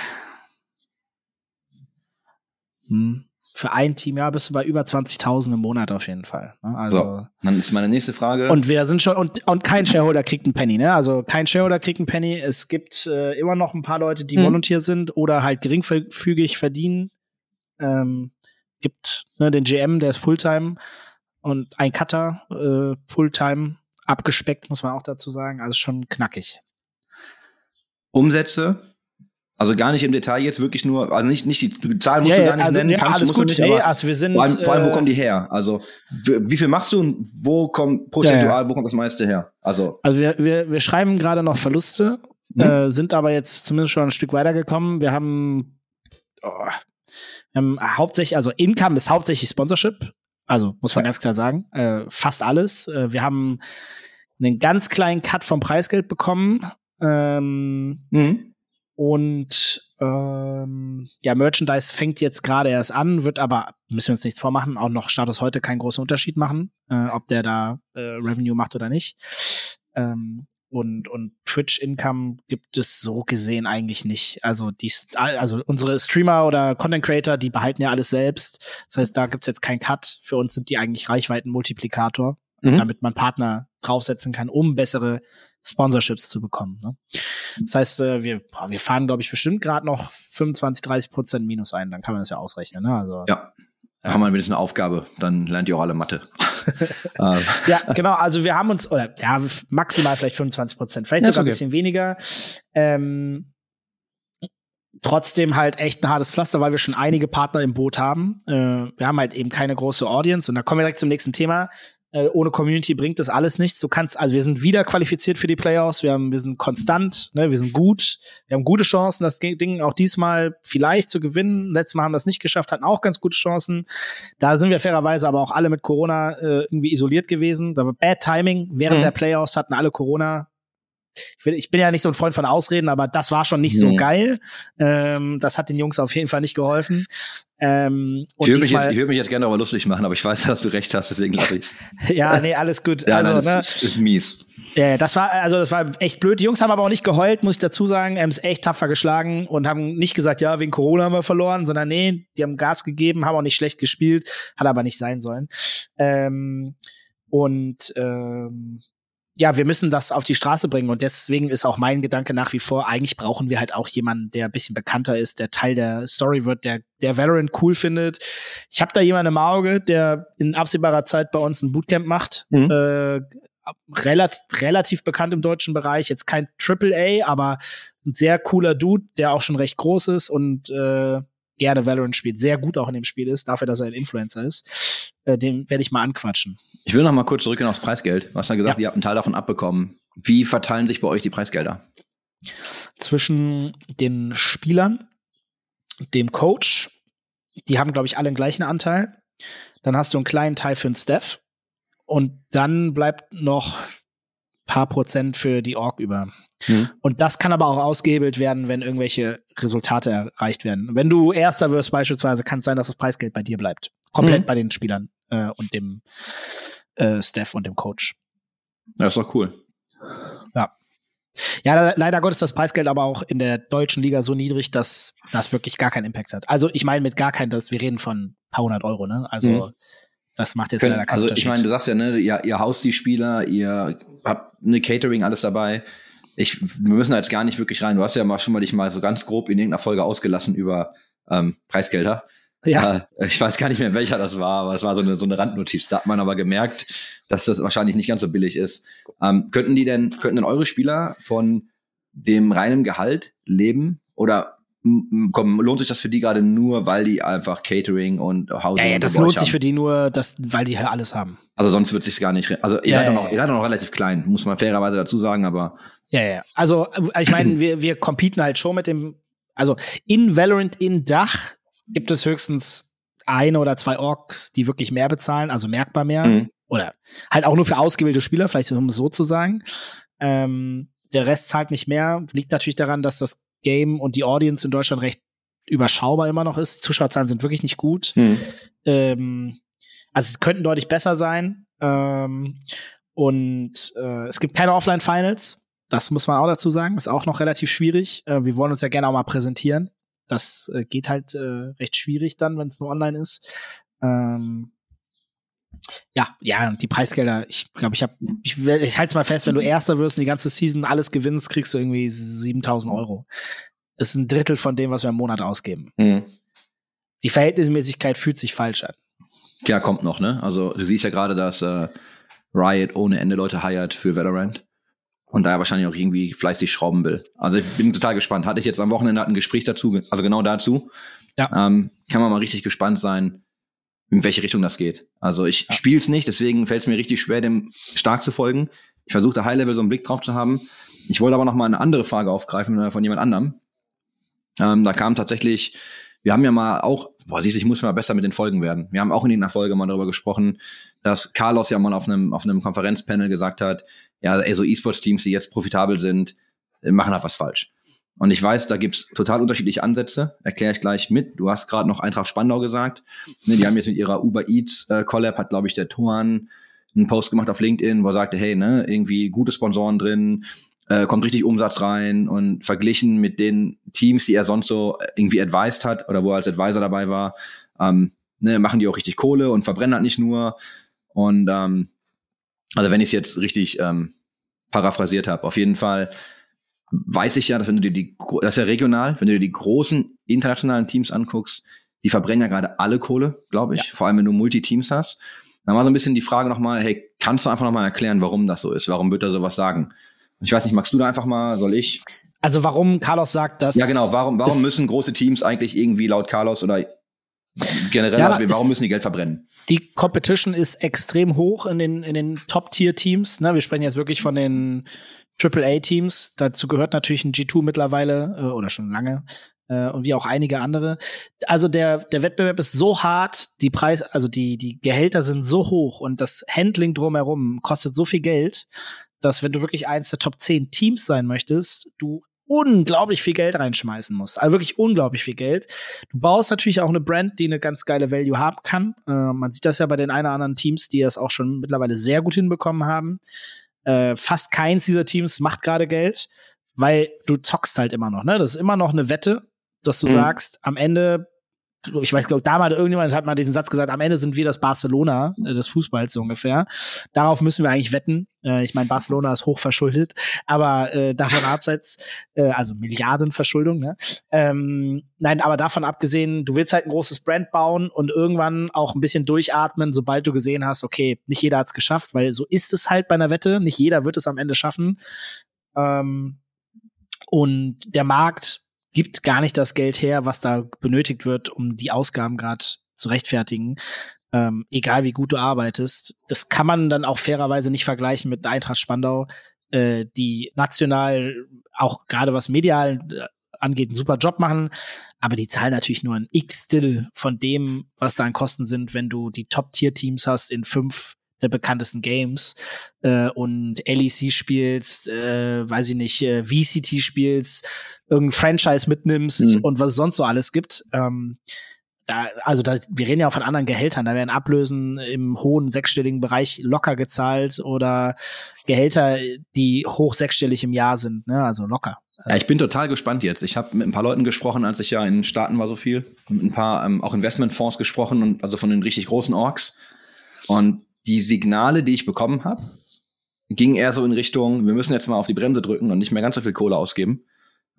B: hm, für ein Team, ja, bist du bei über 20.000 im Monat auf jeden Fall. Ne? Also,
C: So. Dann ist meine nächste Frage.
B: und wir sind schon, und, und kein Shareholder kriegt einen Penny, ne? Also kein Shareholder kriegt einen Penny. Es gibt äh, immer noch ein paar Leute, die
C: Mhm.
B: Volunteer sind oder halt geringfügig verdienen. Ähm, gibt ne, den GM, der ist Fulltime und ein Cutter, äh, Fulltime, abgespeckt, muss man auch dazu sagen. Also schon knackig.
C: Umsätze, also gar nicht im Detail jetzt, wirklich nur, also nicht, nicht die, die Zahlen musst du gar nicht
B: also,
C: nennen,
B: ja,
C: kannst,
B: alles gut.
C: nicht,
B: nee, also wir sind.
C: vor allem, vor allem, wo
B: äh,
C: kommen die her? Also, wie viel machst du und wo kommt prozentual,
B: Ja, ja.
C: wo kommt das meiste her? Also,
B: Also wir, wir, wir schreiben gerade noch Verluste,
C: Mhm.
B: äh, sind aber jetzt zumindest schon ein Stück weitergekommen. Wir haben, oh, wir haben hauptsächlich, also Income ist hauptsächlich Sponsorship, also muss man
C: Ja.
B: ganz klar sagen, äh, fast alles. Äh, wir haben einen ganz kleinen Cut vom Preisgeld bekommen. Ähm,
C: mhm.
B: Und ähm, ja, Merchandise fängt jetzt gerade erst an, wird aber, müssen wir uns nichts vormachen, auch noch Status heute keinen großen Unterschied machen, äh, ob der da äh, Revenue macht oder nicht. Ähm, und, und Twitch-Income gibt es so gesehen eigentlich nicht. Also die, also unsere Streamer oder Content Creator, die behalten ja alles selbst. Das heißt, da gibt's jetzt keinen Cut. Für uns sind die eigentlich Reichweitenmultiplikator,
C: Mhm.
B: damit man Partner draufsetzen kann, um bessere Sponsorships zu bekommen. Ne? Das heißt, äh, wir, boah, wir fahren, glaube ich, bestimmt gerade noch 25, 30 Prozent Minus ein. Dann kann man das ja ausrechnen. Ne? Also,
C: Ja.
B: Ja.
C: Haben wir wenigstens eine Aufgabe, dann lernt ihr auch alle Mathe. ähm,
B: Ja, genau. Also wir haben uns, oder ja, maximal vielleicht 25 Prozent, vielleicht
C: Ja,
B: sogar ein
C: okay.
B: bisschen weniger. Ähm, trotzdem halt echt ein hartes Pflaster, weil wir schon einige Partner im Boot haben. Äh, wir haben halt eben keine große Audience und da kommen wir direkt zum nächsten Thema. Äh, ohne Community bringt das alles nichts. Du kannst, also wir sind wieder qualifiziert für die Playoffs, wir haben, wir sind konstant, ne, wir sind gut, wir haben gute Chancen, das Ding auch diesmal vielleicht zu gewinnen. Letztes Mal haben wir es nicht geschafft, hatten auch ganz gute Chancen. Da sind wir fairerweise aber auch alle mit Corona äh, irgendwie isoliert gewesen. Da war Bad Timing. Während
C: Mhm.
B: der Playoffs hatten alle Corona. Ich bin, ich bin ja nicht so ein Freund von Ausreden, aber das war schon nicht so
C: Mhm.
B: geil. Ähm, das hat den Jungs auf jeden Fall nicht geholfen. Ähm,
C: ich würde mich, jetzt- ich würd mich jetzt gerne darüber lustig machen, aber ich weiß, dass du recht hast, deswegen lasse ich
B: ja, nee, alles gut.
C: Ja,
B: also,
C: nein,
B: ne,
C: das ist, ist mies.
B: Ja, das war, also das war echt blöd. Die Jungs haben aber auch nicht geheult, muss ich dazu sagen. Haben es echt tapfer geschlagen und haben nicht gesagt, ja, wegen Corona haben wir verloren, sondern nee, die haben Gas gegeben, haben auch nicht schlecht gespielt, hat aber nicht sein sollen. Ähm, und ähm, ja, wir müssen das auf die Straße bringen und deswegen ist auch mein Gedanke nach wie vor, eigentlich brauchen wir halt auch jemanden, der ein bisschen bekannter ist, der Teil der Story wird, der, der Valorant cool findet. Ich habe da jemanden im Auge, der in absehbarer Zeit bei uns ein Bootcamp macht.
C: Mhm.
B: Äh, relativ, relativ bekannt im deutschen Bereich, jetzt kein Triple A, aber ein sehr cooler Dude, der auch schon recht groß ist und äh, gerne Valorant spielt, sehr gut auch in dem Spiel ist, dafür, dass er ein Influencer ist. äh, den werde ich mal anquatschen.
C: Ich will noch mal kurz zurückgehen aufs Preisgeld. Du hast ja gesagt,
B: Ja.
C: ihr habt einen Teil davon abbekommen. Wie verteilen sich bei euch die Preisgelder?
B: Zwischen den Spielern, dem Coach, die haben, glaube ich, alle den gleichen Anteil. Dann hast du einen kleinen Teil für den Staff. Und dann bleibt noch paar Prozent für die Org über.
C: Mhm.
B: Und das kann aber auch ausgehebelt werden, wenn irgendwelche Resultate erreicht werden. Wenn du Erster wirst beispielsweise, kann es sein, dass das Preisgeld bei dir bleibt. Komplett
C: Mhm.
B: bei den Spielern äh, und dem äh, Staff und dem Coach.
C: Ja, ist doch cool.
B: Ja, le- leider Gottes ist das Preisgeld aber auch in der deutschen Liga so niedrig, dass das wirklich gar keinen Impact hat. Also ich meine mit gar keinen, das, wir reden von ein paar hundert Euro, ne? Also
C: Mhm.
B: das macht jetzt
C: Können,
B: leider keinen
C: also ich meine, du sagst ja, ne, ihr, ihr haust die Spieler, ihr habt eine Catering, alles dabei. Ich, wir müssen da jetzt gar nicht wirklich rein. Du hast ja mal schon mal dich mal so ganz grob in irgendeiner Folge ausgelassen über ähm, Preisgelder.
B: ja,
C: Äh, ich weiß gar nicht mehr, welcher das war, aber es war so eine, so eine Randnotiz. Da hat man aber gemerkt, dass das wahrscheinlich nicht ganz so billig ist. Ähm, könnten die denn, könnten denn eure Spieler von dem reinen Gehalt leben? Oder komm, lohnt sich das für die gerade nur, weil die einfach Catering und Housing
B: ja, ja, das lohnt sich
C: haben?
B: für die nur, dass, weil die halt alles haben.
C: Also sonst wird sich gar nicht. Also ihr
B: Ja,
C: seid
B: ja,
C: noch,
B: ja.
C: ihr seid noch relativ klein, muss man fairerweise dazu sagen, aber
B: Ja, ja. Also, äh, ich meine, wir, wir competen halt schon mit dem, also in Valorant in Dach gibt es höchstens eine oder zwei Orks, die wirklich mehr bezahlen, also merkbar mehr.
C: Mhm.
B: Oder halt auch nur für ausgewählte Spieler, vielleicht um es so zu sagen. Ähm, der Rest zahlt nicht mehr. Liegt natürlich daran, dass das Game und die Audience in Deutschland recht überschaubar immer noch ist. Die Zuschauerzahlen sind wirklich nicht gut. Ähm, also könnten deutlich besser sein. Ähm, und äh, es gibt keine Offline-Finals. Das muss man auch dazu sagen. Ist auch noch relativ schwierig. Äh, wir wollen uns ja gerne auch mal präsentieren. Das äh, geht halt äh, recht schwierig dann, wenn es nur online ist. Ähm, ja, ja, die Preisgelder, ich glaube, ich habe, ich, ich halte es mal fest, wenn du Erster wirst und die ganze Season alles gewinnst, kriegst du irgendwie 7000 Euro. Das ist ein Drittel von dem, was wir im Monat ausgeben.
C: Mhm.
B: Die Verhältnismäßigkeit fühlt sich falsch an.
C: Ja, kommt noch, ne? Also du siehst ja gerade, dass äh, Riot ohne Ende Leute hired für Valorant. Und da wahrscheinlich auch irgendwie fleißig schrauben will. Also ich bin total gespannt. Hatte ich jetzt am Wochenende ein Gespräch dazu, also genau dazu.
B: Ja.
C: Ähm, kann man mal richtig gespannt sein, in welche Richtung das geht. Also ich
B: Ja.
C: spiel's nicht, deswegen fällt es mir richtig schwer, dem stark zu folgen. Ich versuche da High-Level so einen Blick drauf zu haben. Ich wollte aber noch mal eine andere Frage aufgreifen äh, von jemand anderem. Ähm, da kam tatsächlich, wir haben ja mal auch, boah, siehst du, ich muss mal besser mit den Folgen werden. Wir haben auch in einer Folge mal darüber gesprochen, dass Carlos ja mal auf einem, auf einem Konferenzpanel gesagt hat, ja, ey, so E-Sports-Teams, die jetzt profitabel sind, äh, machen da was falsch. Und ich weiß, da gibt's total unterschiedliche Ansätze. Erkläre ich gleich mit. Du hast gerade noch Eintracht Spandau gesagt. Ne, die haben jetzt mit ihrer Uber Eats äh, Collab, hat, glaube ich, der Toran einen Post gemacht auf LinkedIn, wo er sagte, hey, ne, irgendwie gute Sponsoren drin, äh, kommt richtig Umsatz rein und verglichen mit den Teams, die er sonst so irgendwie advised hat oder wo er als Advisor dabei war, ähm, ne, machen die auch richtig Kohle und verbrennen halt nicht nur. Und ähm, also wenn ich es jetzt richtig ähm, paraphrasiert habe, auf jeden Fall weiß ich ja, dass wenn du dir die, das ist ja regional, wenn du dir die großen internationalen Teams anguckst, die verbrennen ja gerade alle Kohle, glaube ich, vor allem wenn du Multiteams hast. Dann war so ein bisschen die Frage nochmal, hey, kannst du einfach nochmal erklären, warum das so ist? Warum wird er sowas sagen? Ich weiß nicht, magst du da einfach mal, soll ich?
B: Also warum Carlos sagt, dass
C: Ja, genau, warum, warum müssen große Teams eigentlich irgendwie laut Carlos oder generell,
B: Ja,
C: warum müssen die Geld verbrennen?
B: die Competition ist extrem hoch in den, in den Top-Tier-Teams. Ne? Wir sprechen jetzt wirklich von den AAA-Teams. Dazu gehört natürlich ein G2 mittlerweile äh, oder schon lange äh, und wie auch einige andere. Also der, der Wettbewerb ist so hart, die Preis, also die, die Gehälter sind so hoch und das Handling drumherum kostet so viel Geld, dass wenn du wirklich eins der Top 10 Teams sein möchtest, du unglaublich viel Geld reinschmeißen musst. Also wirklich unglaublich viel Geld. Du baust natürlich auch eine Brand, die eine ganz geile Value haben kann. Äh, man sieht das ja bei den ein oder anderen Teams, die es auch schon mittlerweile sehr gut hinbekommen haben. Äh, fast keins dieser Teams macht gerade Geld, weil du zockst halt immer noch. Ne? Das ist immer noch eine Wette, dass du
C: Mhm.
B: sagst, am Ende ich weiß, glaube damals irgendjemand hat mal diesen Satz gesagt, am Ende sind wir das Barcelona äh, des Fußballs so ungefähr. Darauf müssen wir eigentlich wetten. Äh, ich meine, Barcelona ist hochverschuldet, aber äh, davon abseits, äh, also Milliardenverschuldung, ne? Ähm, nein, aber davon abgesehen, du willst halt ein großes Brand bauen und irgendwann auch ein bisschen durchatmen, sobald du gesehen hast, okay, nicht jeder hat es geschafft, weil so ist es halt bei einer Wette, nicht jeder wird es am Ende schaffen. Ähm, und der Markt gibt gar nicht das Geld her, was da benötigt wird, um die Ausgaben gerade zu rechtfertigen. ähm, egal wie gut du arbeitest. Das kann man dann auch fairerweise nicht vergleichen mit Eintracht Spandau, äh, die national auch gerade was medial äh, angeht, einen super Job machen, aber die zahlen natürlich nur ein X-Still von dem, was da an Kosten sind, wenn du die Top-Tier-Teams hast in fünf der bekanntesten Games äh, und LEC spielst, äh, weiß ich nicht, äh, VCT spielst, irgendein Franchise mitnimmst
C: Mhm.
B: und was es sonst so alles gibt. Ähm, da, also da, wir reden ja auch von anderen Gehältern, da werden Ablösen im hohen sechsstelligen Bereich locker gezahlt oder Gehälter, die hoch sechsstellig im Jahr sind, ne? also locker.
C: Ja, ich bin total gespannt jetzt. Ich habe mit ein paar Leuten gesprochen, als ich ja in den Staaten war so viel. Mit ein paar ähm, auch Investmentfonds gesprochen und also von den richtig großen Orks. Und die Signale, die ich bekommen habe, gingen eher so in Richtung, wir müssen jetzt mal auf die Bremse drücken und nicht mehr ganz so viel Kohle ausgeben.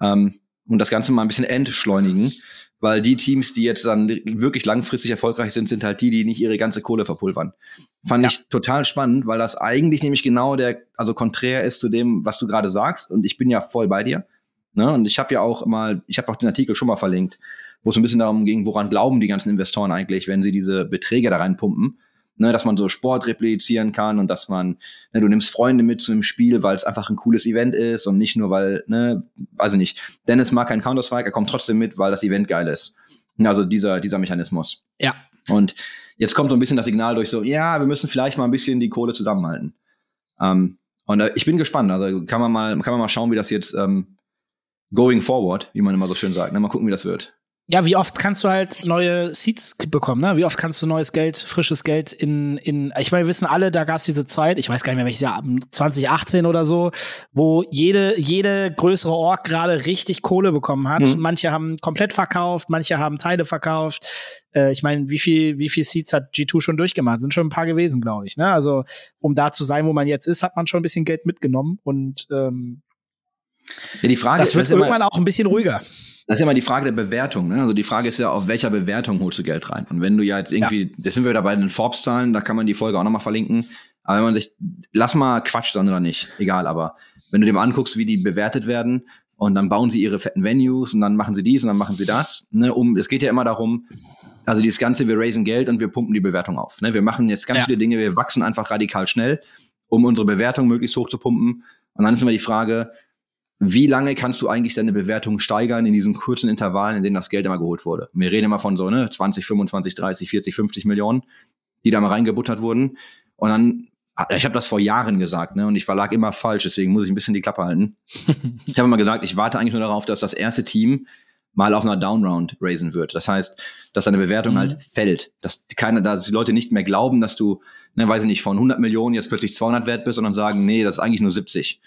C: Ähm, und das Ganze mal ein bisschen entschleunigen. Weil die Teams, die jetzt dann wirklich langfristig erfolgreich sind, sind halt die, die nicht ihre ganze Kohle verpulvern. Fand
B: Ja.
C: ich total spannend, weil das eigentlich nämlich genau der, also konträr ist zu dem, was du gerade sagst. Und ich bin ja voll bei dir. Ne? Und ich habe ja auch mal, ich habe auch den Artikel schon mal verlinkt, wo es ein bisschen darum ging, woran glauben die ganzen Investoren eigentlich, wenn sie diese Beträge da reinpumpen. Ne, dass man so Sport replizieren kann und dass man, ne, du nimmst Freunde mit zu einem Spiel, weil es einfach ein cooles Event ist und nicht nur, weil, ne, also nicht, Dennis mag kein Counter-Strike, er kommt trotzdem mit, weil das Event geil ist. Ne, Also dieser, dieser Mechanismus.
B: Ja.
C: Und jetzt kommt so ein bisschen das Signal durch so, ja, wir müssen vielleicht mal ein bisschen die Kohle zusammenhalten. Ähm, und äh, ich bin gespannt. Also kann man mal, kann man mal schauen, wie das jetzt ähm, going forward, wie man immer so schön sagt. Ne? Mal gucken, wie das wird.
B: Ja, wie oft kannst du halt neue Seats bekommen, ne? Wie oft kannst du neues Geld, frisches Geld in, in, ich meine, wir wissen alle, da gab es diese Zeit, ich weiß gar nicht mehr welches Jahr, 2018 oder so, wo jede, jede größere Org gerade richtig Kohle bekommen hat.
C: Mhm.
B: Manche haben komplett verkauft, manche haben Teile verkauft. Äh, ich meine, wie viel, wie viel Seats hat G2 schon durchgemacht? Sind schon ein paar gewesen, glaube ich. Ne? Also, um da zu sein, wo man jetzt ist, hat man schon ein bisschen Geld mitgenommen und ähm,
C: Ja, die Frage
B: das wird
C: ist, ja
B: irgendwann auch ein bisschen ruhiger.
C: Das ist ja immer die Frage der Bewertung. Ne? Also die Frage ist ja, auf welcher Bewertung holst du Geld rein? Und wenn du ja jetzt irgendwie, das sind wir wieder bei den Forbes-Zahlen, da kann man die Folge auch nochmal verlinken. Aber wenn man sich, lass mal Quatsch sein oder nicht, egal, aber wenn du mal anguckst, wie die bewertet werden und dann bauen sie ihre fetten Venues und dann machen sie dies und dann machen sie das, ne, um, es geht ja immer darum, also dieses Ganze, wir raisen Geld und wir pumpen die Bewertung auf. Ne? Wir machen jetzt ganz
B: Ja.
C: viele Dinge, wir wachsen einfach radikal schnell, um unsere Bewertung möglichst hoch zu pumpen. Und dann ist immer die Frage, wie lange kannst du eigentlich deine Bewertung steigern in diesen kurzen Intervallen, in denen das Geld immer geholt wurde? Wir reden immer von so ne, 20, 25, 30, 40, 50 Millionen, die da mal reingebuttert wurden. Und dann, ich habe das vor Jahren gesagt, ne, und ich verlag immer falsch, deswegen muss ich ein bisschen die Klappe halten. ich habe immer gesagt, ich warte eigentlich nur darauf, dass das erste Team mal auf einer Downround raisen wird. Das heißt, dass deine Bewertung
B: Mhm.
C: halt fällt, dass keine, dass die Leute nicht mehr glauben, dass du, ne, weiß ich nicht, von 100 Millionen jetzt plötzlich 200 wert bist, sondern sagen, nee, das ist eigentlich nur 70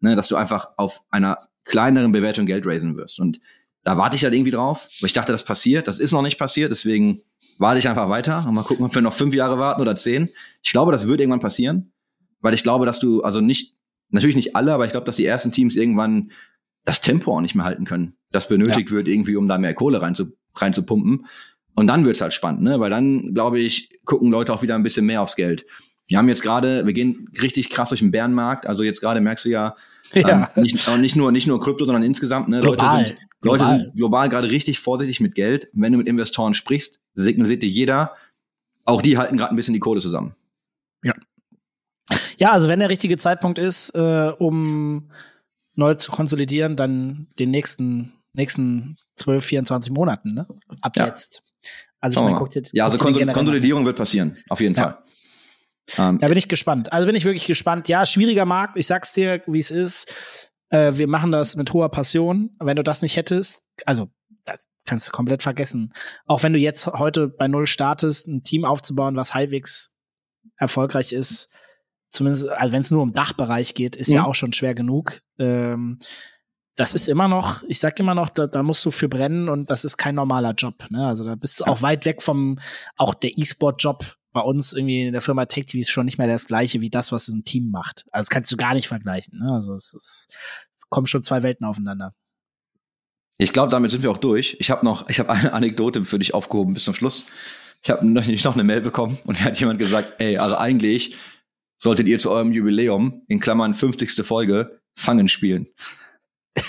C: ne, dass du einfach auf einer kleineren Bewertung Geld raisen wirst. Und da warte ich halt irgendwie drauf, weil ich dachte, das passiert. Das ist noch nicht passiert, deswegen warte ich einfach weiter und mal gucken, ob wir noch fünf Jahre warten oder zehn. Ich glaube, das wird irgendwann passieren, weil ich glaube, dass du, also nicht, natürlich nicht alle, aber ich glaube, dass die ersten Teams irgendwann das Tempo auch nicht mehr halten können, das benötigt wird irgendwie, um da mehr Kohle rein zu, reinzupumpen. Und dann wird's halt spannend, ne? Weil dann, glaube ich, gucken Leute auch wieder ein bisschen mehr aufs Geld. Wir haben jetzt gerade, wir gehen richtig krass durch den Bärenmarkt. Also jetzt gerade merkst du ja,
B: Ja.
C: ähm, nicht, und nicht nur nicht nur Krypto, sondern insgesamt. Ne?
B: Global.
C: Leute sind Leute
B: Global.
C: sind global gerade richtig vorsichtig mit Geld. Wenn du mit Investoren sprichst, signalisiert dir jeder, auch die halten gerade ein bisschen die Kohle zusammen.
B: Ja, also wenn der richtige Zeitpunkt ist, äh, um neu zu konsolidieren, dann den nächsten, nächsten 12, 24 Monaten, ne? Ab
C: Ja.
B: jetzt. Also ich meine,
C: mal.
B: guck dir
C: Ja, also. Konsolidierung wird passieren, auf jeden
B: Ja.
C: Fall. Ähm,
B: Da bin ich gespannt. Also bin ich wirklich gespannt. Ja, schwieriger Markt. Ich sag's dir, wie es ist. Äh, wir machen das mit hoher Passion. Wenn du das nicht hättest, also das kannst du komplett vergessen. Auch wenn du jetzt heute bei Null startest, ein Team aufzubauen, was halbwegs erfolgreich ist, zumindest, also wenn es nur um Dachbereich geht, ist ja
C: Mhm.
B: auch schon schwer genug. Ähm, das ist immer noch, ich sag immer noch, da, da musst du für brennen und das ist kein normaler Job. Ne? Also da bist du auch weit weg vom, auch der E-Sport-Job bei uns irgendwie in der Firma TechTV ist schon nicht mehr das gleiche wie das, was ein Team macht. Also das kannst du gar nicht vergleichen. Ne? Also es, ist, es kommen schon zwei Welten aufeinander.
C: Ich glaube, damit sind wir auch durch. Ich habe noch, ich habe eine Anekdote für dich aufgehoben bis zum Schluss. Ich habe noch, noch eine Mail bekommen und da hat jemand gesagt, ey, also eigentlich solltet ihr zu eurem Jubiläum, in Klammern 50. Folge, Fangen spielen.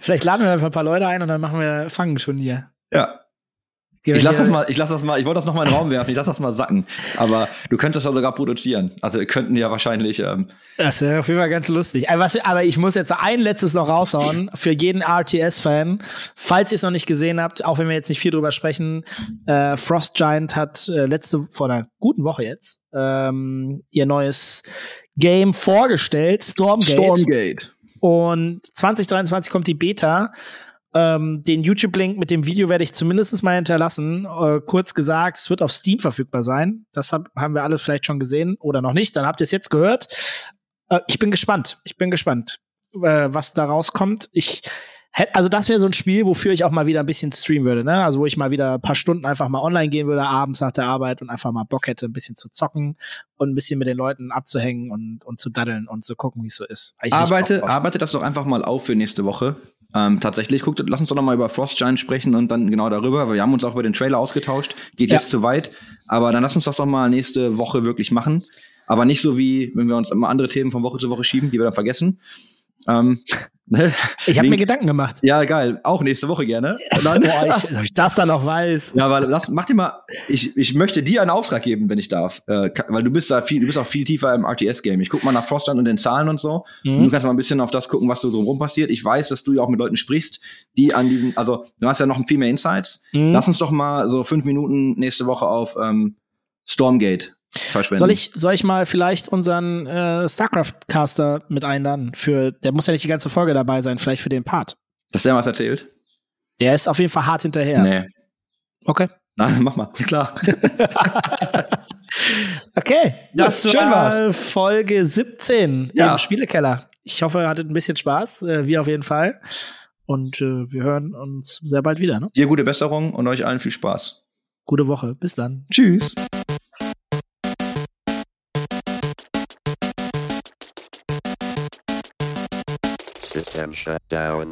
B: Vielleicht laden wir einfach ein paar Leute ein und dann machen wir Fangen schon hier.
C: Ja. Ich lass das mal, ich lass das mal, ich wollte das noch mal in den Raum werfen, ich lass das mal sacken. Aber du könntest das sogar produzieren. Also wir könnten ja wahrscheinlich. Ähm
B: das wäre auf jeden Fall ganz lustig. Aber, was, aber ich muss jetzt ein letztes noch raushauen für jeden RTS-Fan. Falls ihr es noch nicht gesehen habt, auch wenn wir jetzt nicht viel drüber sprechen, äh, Frost Giant hat äh, letzte, vor einer guten Woche jetzt, ähm, ihr neues Game vorgestellt, Stormgate.
C: Stormgate.
B: Und 2023 kommt die Beta. Ähm, den YouTube-Link mit dem Video werde ich zumindest mal hinterlassen. Äh, kurz gesagt, es wird auf Steam verfügbar sein. Das hab, haben wir alle vielleicht schon gesehen oder noch nicht. Dann habt ihr es jetzt gehört. Äh, ich bin gespannt. Ich bin gespannt, äh, was da rauskommt. Ich hätte, also das wäre so ein Spiel, wofür ich auch mal wieder ein bisschen streamen würde. Ne? Also wo ich mal wieder ein paar Stunden einfach mal online gehen würde abends nach der Arbeit und einfach mal Bock hätte, ein bisschen zu zocken und ein bisschen mit den Leuten abzuhängen und, und zu daddeln und zu gucken, wie es so ist.
C: Arbeite, arbeite das doch einfach mal auf für nächste Woche. Ähm, tatsächlich, guckt, lass uns doch noch mal über Frost Giant sprechen und dann genau darüber, weil wir haben uns auch über den Trailer ausgetauscht. Geht ja. jetzt zu weit. Aber dann lass uns das doch mal nächste Woche wirklich machen. Aber nicht so wie, wenn wir uns immer andere Themen von Woche zu Woche schieben, die wir dann vergessen. Ähm,
B: ne? ich habe mir Gedanken gemacht.
C: Ja, geil. Auch nächste Woche gerne.
B: Dann, Boah, ich, ob ich das dann noch weiß.
C: Ja, aber lass, mach dir mal. Ich, ich möchte dir einen Auftrag geben, wenn ich darf, äh, weil du bist da viel, du bist auch viel tiefer im RTS-Game. Ich guck mal nach Froststand und den Zahlen und so. Mhm. Und du kannst mal ein bisschen auf das gucken, was so drumherum passiert. Ich weiß, dass du ja auch mit Leuten sprichst, die an diesen, also du hast ja noch viel mehr Insights. Mhm. Lass uns doch mal so fünf Minuten nächste Woche auf ähm, Stormgate verschwenden.
B: Soll ich, soll ich mal vielleicht unseren äh, StarCraft-Caster mit einladen? Für, der muss ja nicht die ganze Folge dabei sein, vielleicht für den Part.
C: Dass der was erzählt?
B: Der ist auf jeden Fall hart hinterher.
C: Nee.
B: Okay.
C: Nein, mach mal, klar.
B: okay, das Schön war war's. Folge 17 ja. im Spielekeller. Ich hoffe, ihr hattet ein bisschen Spaß, äh, wir auf jeden Fall. Und äh, wir hören uns sehr bald wieder. Ne?
C: Dir gute Besserung und euch allen viel Spaß.
B: Gute Woche. Bis dann.
C: Tschüss.
A: System shut down.